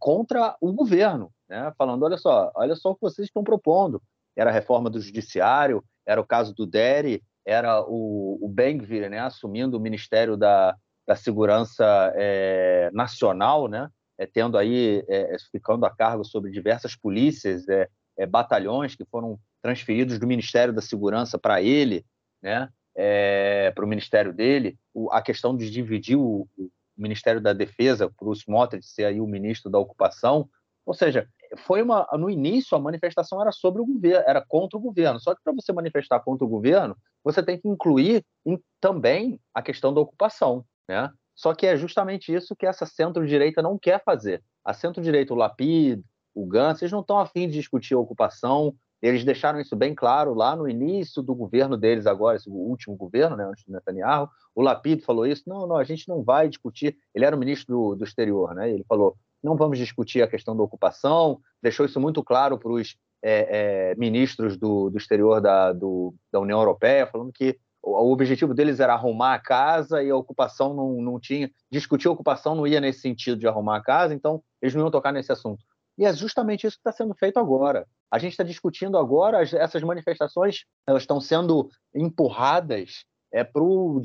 contra o governo, né? falando: olha só, olha só o que vocês estão propondo. Era a reforma do judiciário, era o caso do Deri, era o, o Ben-Gvir, né, assumindo o Ministério da, da Segurança é, Nacional, né, é, tendo aí, é, ficando a cargo sobre diversas polícias, é, é, batalhões que foram transferidos do Ministério da Segurança para ele, né, é, para o Ministério dele, o, a questão de dividir o, o Ministério da Defesa para o Smotrich ser aí o ministro da Ocupação, ou seja, foi uma no início a manifestação era sobre o governo, era contra o governo. Só que para você manifestar contra o governo, você tem que incluir em, também a questão da ocupação, né? Só que é justamente isso que essa centro-direita não quer fazer. A centro-direita, o Lapid, o Gantz, eles não estão afim de discutir a ocupação. Eles deixaram isso bem claro lá no início do governo deles agora, esse último governo, né, antes do Netanyahu. O Lapid falou isso. Não, não, a gente não vai discutir. Ele era o ministro do, do exterior, né? Ele falou: não vamos discutir a questão da ocupação, deixou isso muito claro para os é, é, ministros do, do exterior da, do, da União Europeia, falando que o, o, objetivo deles era arrumar a casa e a ocupação não, não tinha. Discutir a ocupação não ia nesse sentido de arrumar a casa, então eles não iam tocar nesse assunto. E é justamente isso que está sendo feito agora. A gente está discutindo agora, essas manifestações elas estão sendo empurradas é, para o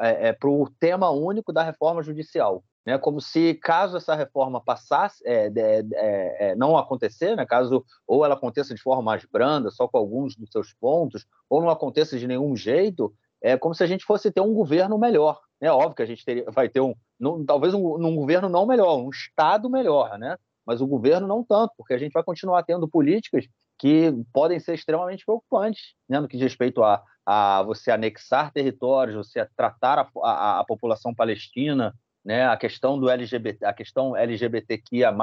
é, é, tema único da reforma judicial né, como se caso essa reforma passasse, é, é, é, não acontecer, né, caso ou ela aconteça de forma mais branda, só com alguns dos seus pontos, ou não aconteça de nenhum jeito, é como se a gente fosse ter um governo melhor. É óbvio que a gente teria, vai ter um, um talvez um, um, governo não melhor, um Estado melhor, né? Mas o governo não tanto, porque a gente vai continuar tendo políticas que podem ser extremamente preocupantes, né, no que diz respeito a, a você anexar territórios, você tratar a, a, a população palestina né, a questão do LGBT, a questão LGBTQIA+,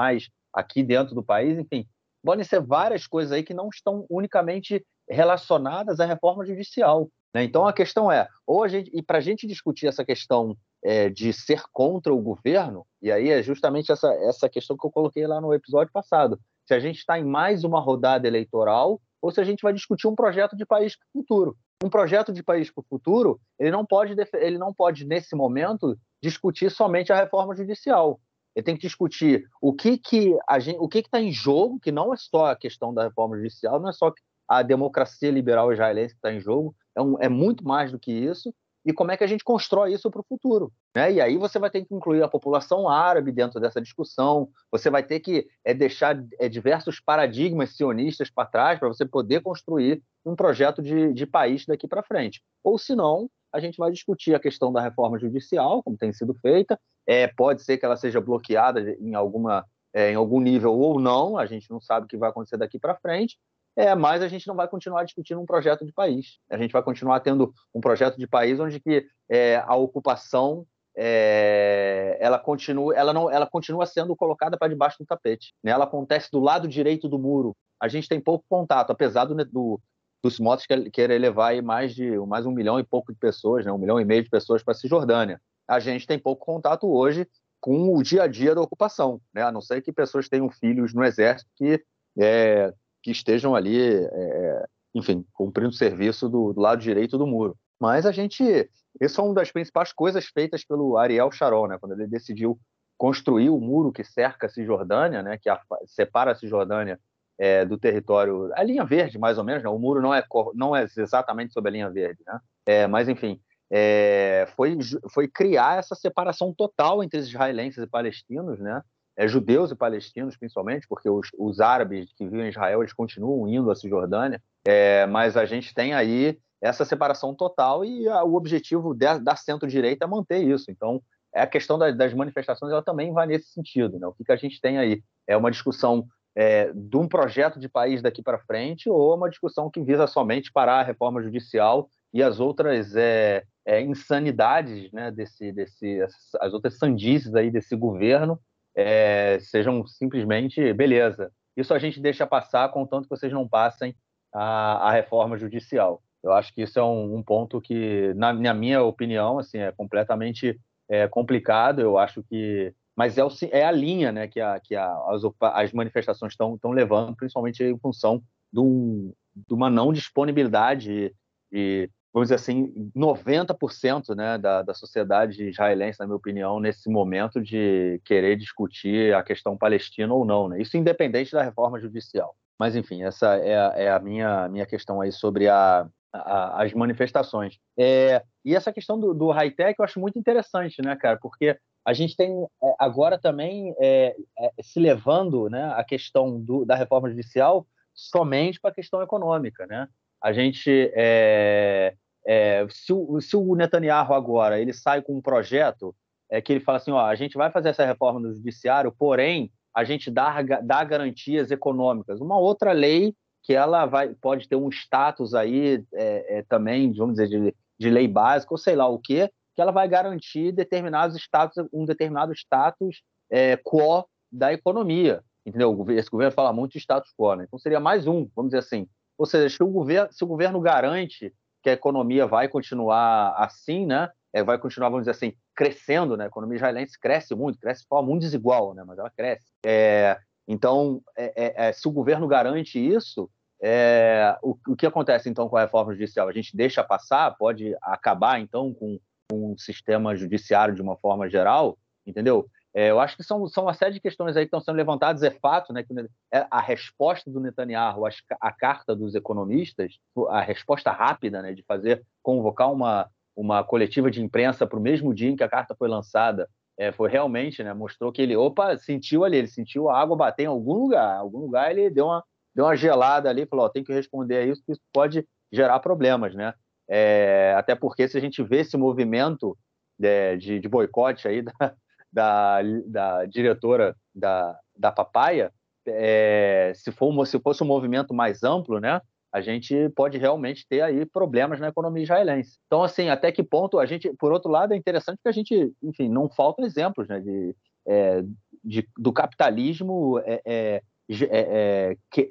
aqui dentro do país, enfim, podem ser várias coisas aí que não estão unicamente relacionadas à reforma judicial. Né? Então a questão é, ou a gente, e para a gente discutir essa questão é, de ser contra o governo, e aí é justamente essa, essa questão que eu coloquei lá no episódio passado, se a gente está em mais uma rodada eleitoral ou se a gente vai discutir um projeto de país para o futuro. Um projeto de país para o futuro, ele não pode, ele não pode nesse momento discutir somente a reforma judicial. Ele tem que discutir o que que a gente, o que está em jogo, que não é só a questão da reforma judicial, não é só a democracia liberal israelense que está em jogo, é, um, é muito mais do que isso e como é que a gente constrói isso para o futuro. Né? E aí você vai ter que incluir a população árabe dentro dessa discussão, você vai ter que é, deixar é, diversos paradigmas sionistas para trás para você poder construir um projeto de, de país daqui para frente. Ou senão, a gente vai discutir a questão da reforma judicial, como tem sido feita, é, pode ser que ela seja bloqueada em alguma é, em algum nível ou não, a gente não sabe o que vai acontecer daqui para frente, é, mas a gente não vai continuar discutindo um projeto de país. A gente vai continuar tendo um projeto de país onde que é, a ocupação é, ela continua, ela não, ela continua sendo colocada para debaixo do tapete. Né? Ela acontece do lado direito do muro. A gente tem pouco contato, apesar do, do dos motos querer levar mais de mais um milhão e pouco de pessoas, né? um milhão e meio de pessoas para a Cisjordânia. A gente tem pouco contato hoje com o dia a dia da ocupação, né? a não ser que pessoas tenham filhos no exército que é, que estejam ali, é, enfim, cumprindo serviço do, do, lado direito do muro. Mas a gente, isso é uma das principais coisas feitas pelo Ariel Sharon, né, quando ele decidiu construir o muro que cerca a Cisjordânia, né, que a, separa a Cisjordânia é, do território, a linha verde, mais ou menos, né, o muro não é, não é exatamente sobre a linha verde, né, é, mas enfim, é, foi, foi criar essa separação total entre israelenses e palestinos, né, é, judeus e palestinos, principalmente, porque os, os, árabes que vivem em Israel eles continuam indo à Cisjordânia, é, mas a gente tem aí essa separação total e a, o objetivo de, da centro-direita é manter isso. Então, é a questão da, das manifestações ela também vai nesse sentido. Né? O que, que a gente tem aí? É uma discussão é, de um projeto de país daqui para frente ou uma discussão que visa somente parar a reforma judicial e as outras é, é, insanidades, né, desse, desse, as outras sandices aí desse governo é, sejam simplesmente beleza. Isso a gente deixa passar, contanto que vocês não passem a, a reforma judicial. Eu acho que isso é um, um ponto que, na, na, minha opinião, assim, é completamente é, complicado. Eu acho que, mas é, o, é a linha, né, que, a, que a, as, as manifestações estão levando, principalmente em função de, um, de uma não disponibilidade de vamos dizer assim, 90% né, da, da sociedade israelense, na minha opinião, nesse momento de querer discutir a questão palestina ou não. Né? Isso independente da reforma judicial. Mas, enfim, essa é a, é a minha, minha questão aí sobre a, a, as manifestações. É, e essa questão do, do high-tech eu acho muito interessante, né, cara? Porque a gente tem é, agora também é, é, se levando né, a questão do, da reforma judicial somente para a questão econômica, né? A gente é, é, se, o, se, o, Netanyahu agora ele sai com um projeto é, que ele fala assim, ó, a gente vai fazer essa reforma no judiciário, porém a gente dá, dá garantias econômicas. Uma outra lei que ela vai, pode ter um status aí é, é também, vamos dizer, de, de lei básica ou sei lá o quê, que ela vai garantir determinados status, um determinado status é, quo da economia. Entendeu? Esse governo fala muito de status quo, né? Então seria mais um, vamos dizer assim. Ou seja, se o governo, se o governo garante que a economia vai continuar assim, né? É, vai continuar, vamos dizer assim, crescendo, né? A economia israelense cresce muito, cresce de forma muito desigual, né? Mas ela cresce. É, então, é, é, é se o governo garante isso, é, o, o, que acontece então com a reforma judicial? A gente deixa passar, pode acabar então com, com o sistema judiciário de uma forma geral, entendeu? É, eu acho que são, são uma série de questões aí que estão sendo levantadas. É fato né, que é, a resposta do Netanyahu, a carta dos economistas, a resposta rápida né, de fazer, convocar uma, uma coletiva de imprensa para o mesmo dia em que a carta foi lançada, é, foi realmente, né, mostrou que ele, opa, sentiu ali, ele sentiu a água bater em algum lugar, em algum lugar ele deu uma, deu uma gelada ali, falou, oh, tem que responder a isso, que isso pode gerar problemas, né? É, até porque se a gente vê esse movimento é, de, de boicote aí da, da, da diretora da, da Papaya, é, se, for, se fosse um movimento mais amplo, né, a gente pode realmente ter aí problemas na economia israelense. Então, assim, até que ponto a gente, por outro lado, é interessante que a gente, enfim, não faltam exemplos, né, de, é, de do capitalismo é, é, é, é que,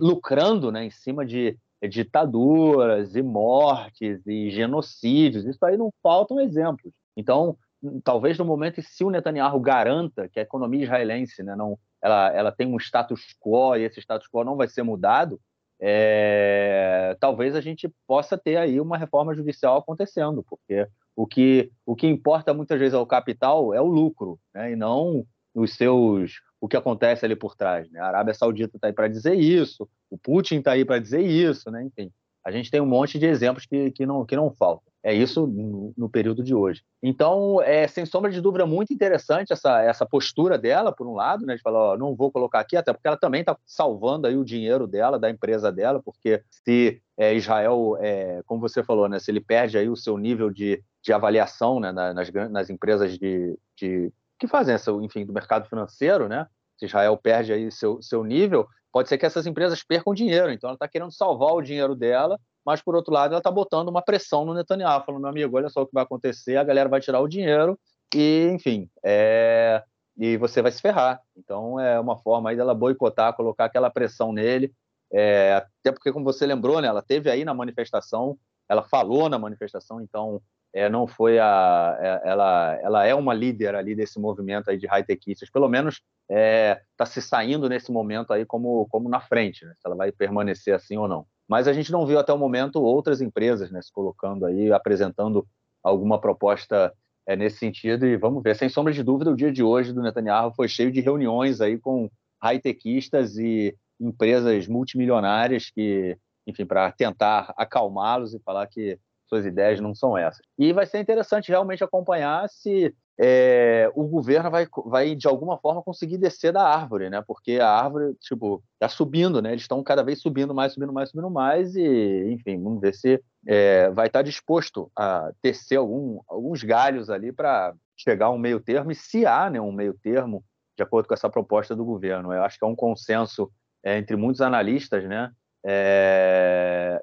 lucrando, né, em cima de ditaduras e mortes e genocídios. Isso aí não faltam exemplos. Então, talvez no momento em se o Netanyahu garanta que a economia israelense né, não, ela, ela tem um status quo e esse status quo não vai ser mudado, é, talvez a gente possa ter aí uma reforma judicial acontecendo, porque o que, o que importa muitas vezes ao capital é o lucro, né, e não os seus o que acontece ali por trás. Né? A Arábia Saudita está aí para dizer isso, o Putin está aí para dizer isso, né? enfim. A gente tem um monte de exemplos que, que, não, que não faltam. É isso no, no, período de hoje. Então, é sem sombra de dúvida muito interessante essa, essa postura dela, por um lado, né, de falar, ó, não vou colocar aqui, até porque ela também está salvando aí o dinheiro dela, da empresa dela, porque se é, Israel, é, como você falou, né, se ele perde aí o seu nível de, de avaliação né, nas, nas empresas de, de, que fazem essa, enfim, do mercado financeiro, né, se Israel perde aí seu, seu nível, pode ser que essas empresas percam dinheiro. Então, ela está querendo salvar o dinheiro dela, mas, por outro lado, ela está botando uma pressão no Netanyahu, falando, meu amigo, olha só o que vai acontecer, a galera vai tirar o dinheiro e, enfim, é... e você vai se ferrar. Então, é uma forma aí dela boicotar, colocar aquela pressão nele, é... até porque, como você lembrou, né, ela teve aí na manifestação, ela falou na manifestação, então é, não foi a, é, ela, ela é uma líder ali desse movimento aí de high-techistas, pelo menos está é, tá se saindo nesse momento aí como, como na frente, né, se ela vai permanecer assim ou não. Mas a gente não viu até o momento outras empresas né, se colocando aí, apresentando alguma proposta é, nesse sentido, e vamos ver. Sem sombra de dúvida, o dia de hoje do Netanyahu foi cheio de reuniões aí com high-techistas e empresas multimilionárias que, enfim, para tentar acalmá-los e falar que suas ideias não são essas. E vai ser interessante realmente acompanhar se é, o governo vai, vai, de alguma forma, conseguir descer da árvore, né? Porque a árvore, tipo, está subindo, né? Eles estão cada vez subindo mais, subindo mais, subindo mais e, enfim, vamos ver se é, vai estar tá disposto a tecer algum, alguns galhos ali para chegar a um meio termo e se há né, um meio termo de acordo com essa proposta do governo. Eu acho que é um consenso é, entre muitos analistas, né? É,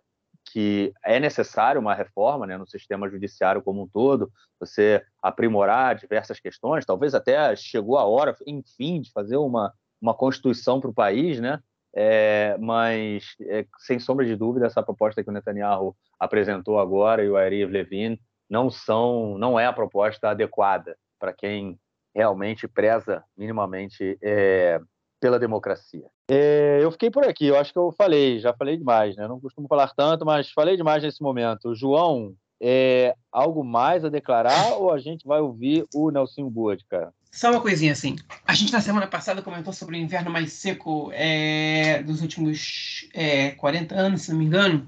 que é necessário uma reforma né, no sistema judiciário como um todo, você aprimorar diversas questões, talvez até chegou a hora, enfim, de fazer uma, uma constituição para o país, né? É, mas, é, sem sombra de dúvida, essa proposta que o Netanyahu apresentou agora e o Ariv Levin não são, não é a proposta adequada para quem realmente preza minimamente é, pela democracia. É, eu fiquei por aqui, eu acho que eu falei, já falei demais, né? Não costumo falar tanto, mas falei demais nesse momento. João, é algo mais a declarar ou a gente vai ouvir o Nelson Board, cara? Só uma coisinha assim. A gente na semana passada comentou sobre o inverno mais seco é, dos últimos é, 40 anos, se não me engano.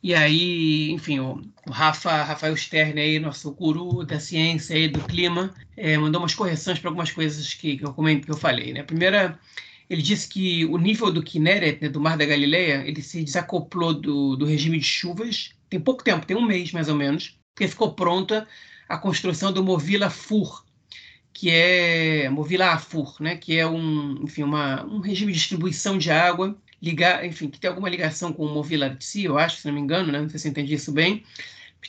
E aí, enfim, o, o Rafa, Rafael Stern aí, nosso guru da ciência e do clima, é, mandou umas correções para algumas coisas que, que eu comentei, que eu falei. Né? A primeira ele disse que o nível do Kinneret, né, do Mar da Galileia, ele se desacoplou do, do regime de chuvas. Tem pouco tempo, tem um mês mais ou menos, porque ficou pronta a construção do Movila Fur, que é Movila Afur, né, que é um, enfim, uma, um regime de distribuição de água, ligar, enfim, que tem alguma ligação com o Movila Artsy, eu acho, se não me engano, né, não sei se entendi isso bem,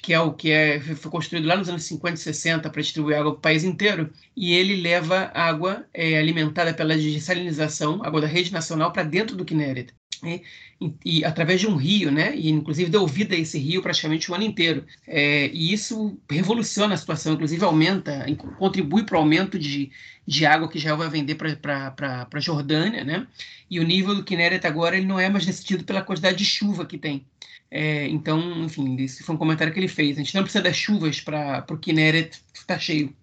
que é o que é, foi construído lá nos anos 50 e 60 para distribuir água para o país inteiro, e ele leva água é, alimentada pela desalinização, água da rede nacional, para dentro do Kinneret. E, e, e, através de um rio, né? E inclusive deu vida a esse rio praticamente o ano inteiro. É, e isso revoluciona a situação, inclusive aumenta, contribui para o aumento de, de água que já vai vender para a Jordânia, né? E o nível do Kinneret agora ele não é mais decidido pela quantidade de chuva que tem. É, então, enfim, esse foi um comentário que ele fez. A gente não precisa das chuvas para o Kinneret estar cheio.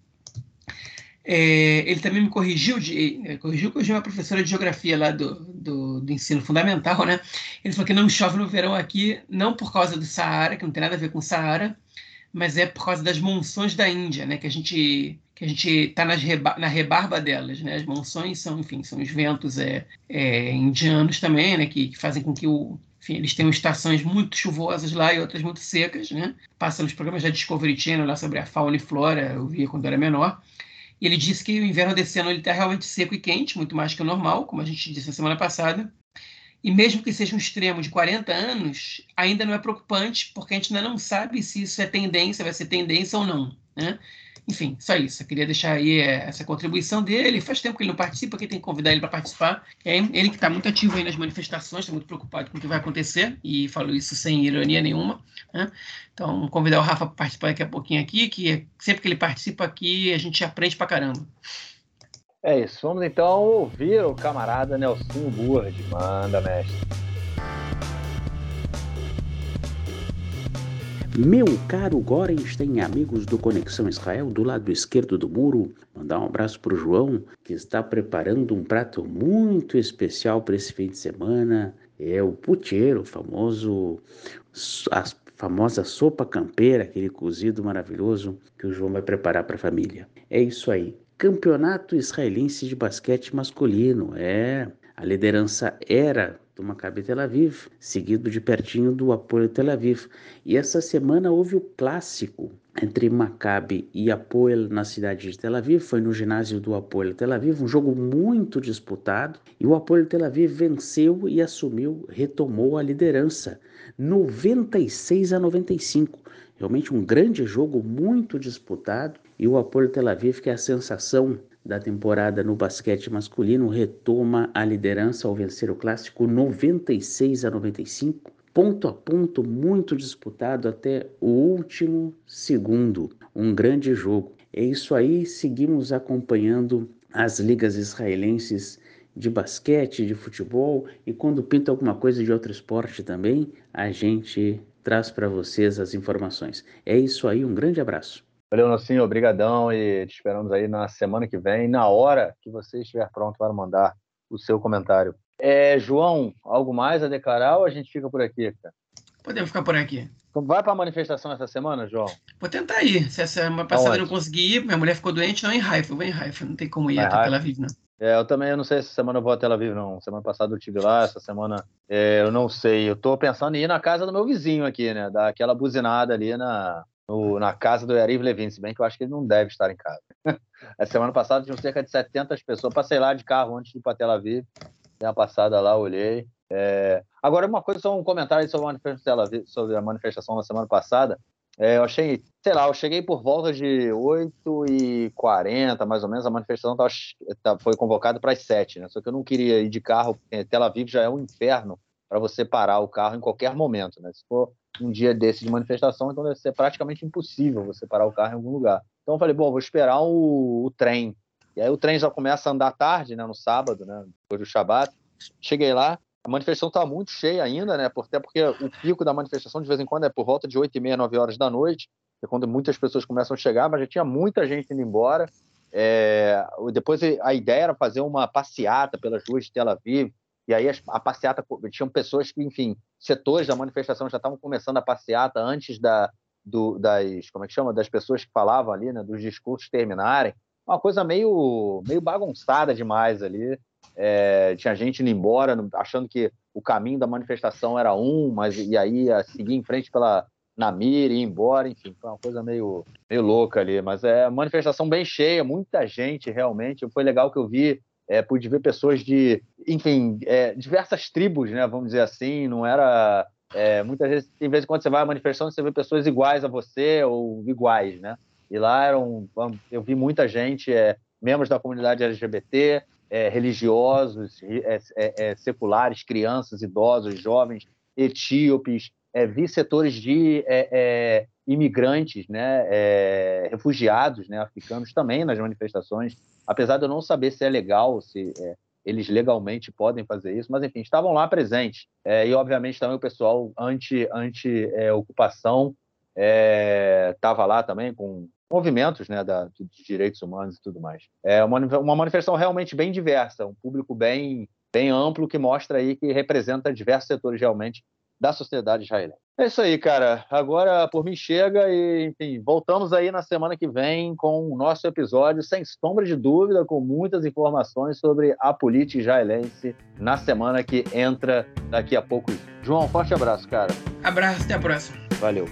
É, ele também me corrigiu, de, é, corrigiu, corrigiu uma professora de geografia lá do, do, do, ensino fundamental, né? Ele falou que não chove no verão aqui, não por causa do Saara, que não tem nada a ver com o Saara, mas é por causa das monções da Índia, né? Que a gente que a gente está na rebarba delas, né? As monções são, enfim, são os ventos é, é indianos também, né? Que, que fazem com que o, enfim, eles têm estações muito chuvosas lá e outras muito secas, né? Passa nos programas da Discovery Channel lá sobre a fauna e flora, eu via quando era menor. E ele disse que o inverno desse ano está realmente seco e quente, muito mais que o normal, como a gente disse na semana passada. E mesmo que seja um extremo de 40 anos, ainda não é preocupante, porque a gente ainda não sabe se isso é tendência, vai ser tendência ou não. Né? Enfim, só isso. Eu queria deixar aí é, essa contribuição dele. Faz tempo que ele não participa, quem tem que convidar ele para participar. É ele que está muito ativo aí nas manifestações, está muito preocupado com o que vai acontecer, e falo isso sem ironia nenhuma. Né? Então, convidar o Rafa para participar daqui a pouquinho aqui, que sempre que ele participa aqui, a gente aprende para caramba. É isso. Vamos então ouvir o camarada Nelson Burd. Manda, mestre. Meu caro Gorenstein, amigos do Conexão Israel, do lado esquerdo do muro, mandar um abraço para o João, que está preparando um prato muito especial para esse fim de semana. É o puteiro, famoso, a famosa sopa campeira, aquele cozido maravilhoso que o João vai preparar para a família. É isso aí. Campeonato Israelense de Basquete Masculino. É, a liderança era do Maccabi Tel Aviv, seguido de pertinho do Apoio Tel Aviv. E essa semana houve o clássico entre Maccabi e Apoel na cidade de Tel Aviv, foi no ginásio do Apoel Tel Aviv, um jogo muito disputado, e o Apoel Tel Aviv venceu e assumiu, retomou a liderança, 96 a 95. Realmente um grande jogo, muito disputado, e o Apoel Tel Aviv, que é a sensação da temporada no basquete masculino, retoma a liderança ao vencer o clássico 96 a 95 ponto a ponto, muito disputado até o último segundo. Um grande jogo. É isso aí, seguimos acompanhando as ligas israelenses de basquete, de futebol e quando pinta alguma coisa de outro esporte também, a gente traz para vocês as informações. É isso aí, um grande abraço. Valeu, Nocinho, obrigadão e te esperamos aí na semana que vem, na hora que você estiver pronto para mandar o seu comentário. É, João, algo mais a declarar ou a gente fica por aqui, cara? Podemos ficar por aqui. Então, vai para a manifestação essa semana, João? Vou tentar ir. Se essa semana passada eu não consegui ir, minha mulher ficou doente, não em Haifa. Eu vou em Haifa. Não tem como ir vai até Tel Aviv, não. É, eu também eu não sei se semana eu vou a Tel Aviv, não. Semana passada eu estive lá, essa semana é, eu não sei. Eu estou pensando em ir na casa do meu vizinho aqui, né? Dar aquela buzinada ali na, no, na casa do Yariv Levin, se bem que eu acho que ele não deve estar em casa. a semana passada tinham cerca de 70 pessoas. Passei lá de carro antes de ir para Tel Aviv. Dei uma passada lá, olhei. É... Agora, uma coisa, só um comentário sobre a manifestação, sobre a manifestação na semana passada. É, eu achei, sei lá, eu cheguei por volta de 8h40, mais ou menos, a manifestação tava, tá, foi convocada para as 7, né? Só que eu não queria ir de carro, Tel Aviv já é um inferno para você parar o carro em qualquer momento, né? Se for um dia desse de manifestação, então deve ser praticamente impossível você parar o carro em algum lugar. Então eu falei, bom, vou esperar o, o trem e aí o trem já começa a andar tarde, né, no sábado, né, depois do Shabat. Cheguei lá, a manifestação estava muito cheia ainda, né, até porque o pico da manifestação de vez em quando é por volta de 8 e meia, 9 horas da noite, é quando muitas pessoas começam a chegar, mas já tinha muita gente indo embora. É, depois a ideia era fazer uma passeata pelas ruas de Tel Aviv, e aí a passeata, tinham pessoas que, enfim, setores da manifestação já estavam começando a passeata antes da, do, das, como é que chama, das pessoas que falavam ali, né, dos discursos terminarem uma coisa meio, meio bagunçada demais ali. É, tinha gente indo embora, achando que o caminho da manifestação era um, mas e aí ia seguir em frente pela Namir ir embora, enfim, foi uma coisa meio, meio louca ali. Mas é manifestação bem cheia, muita gente realmente. Foi legal que eu vi, é, pude ver pessoas de, enfim, é, diversas tribos, né? Vamos dizer assim, não era. É, muitas vezes, em vez de quando você vai à manifestação, você vê pessoas iguais a você ou iguais, né? E lá eram, eu vi muita gente, é, membros da comunidade LGBT, é, religiosos, é, é, seculares, crianças, idosos, jovens, etíopes, vi setores de imigrantes, né, refugiados, né, africanos também nas manifestações, apesar de eu não saber se é legal, se eles legalmente podem fazer isso, mas enfim, estavam lá presentes. e obviamente também o pessoal anti-ocupação anti, estava lá também com movimentos né, da, de direitos humanos e tudo mais. É uma, uma manifestação realmente bem diversa, um público bem, bem amplo que mostra aí que representa diversos setores realmente da sociedade israelense. É isso aí, cara. Agora por mim chega e, enfim, voltamos aí na semana que vem com o nosso episódio, sem sombra de dúvida, com muitas informações sobre a política israelense na semana que entra daqui a pouco. João, forte abraço, cara. Abraço, até a próxima. Valeu.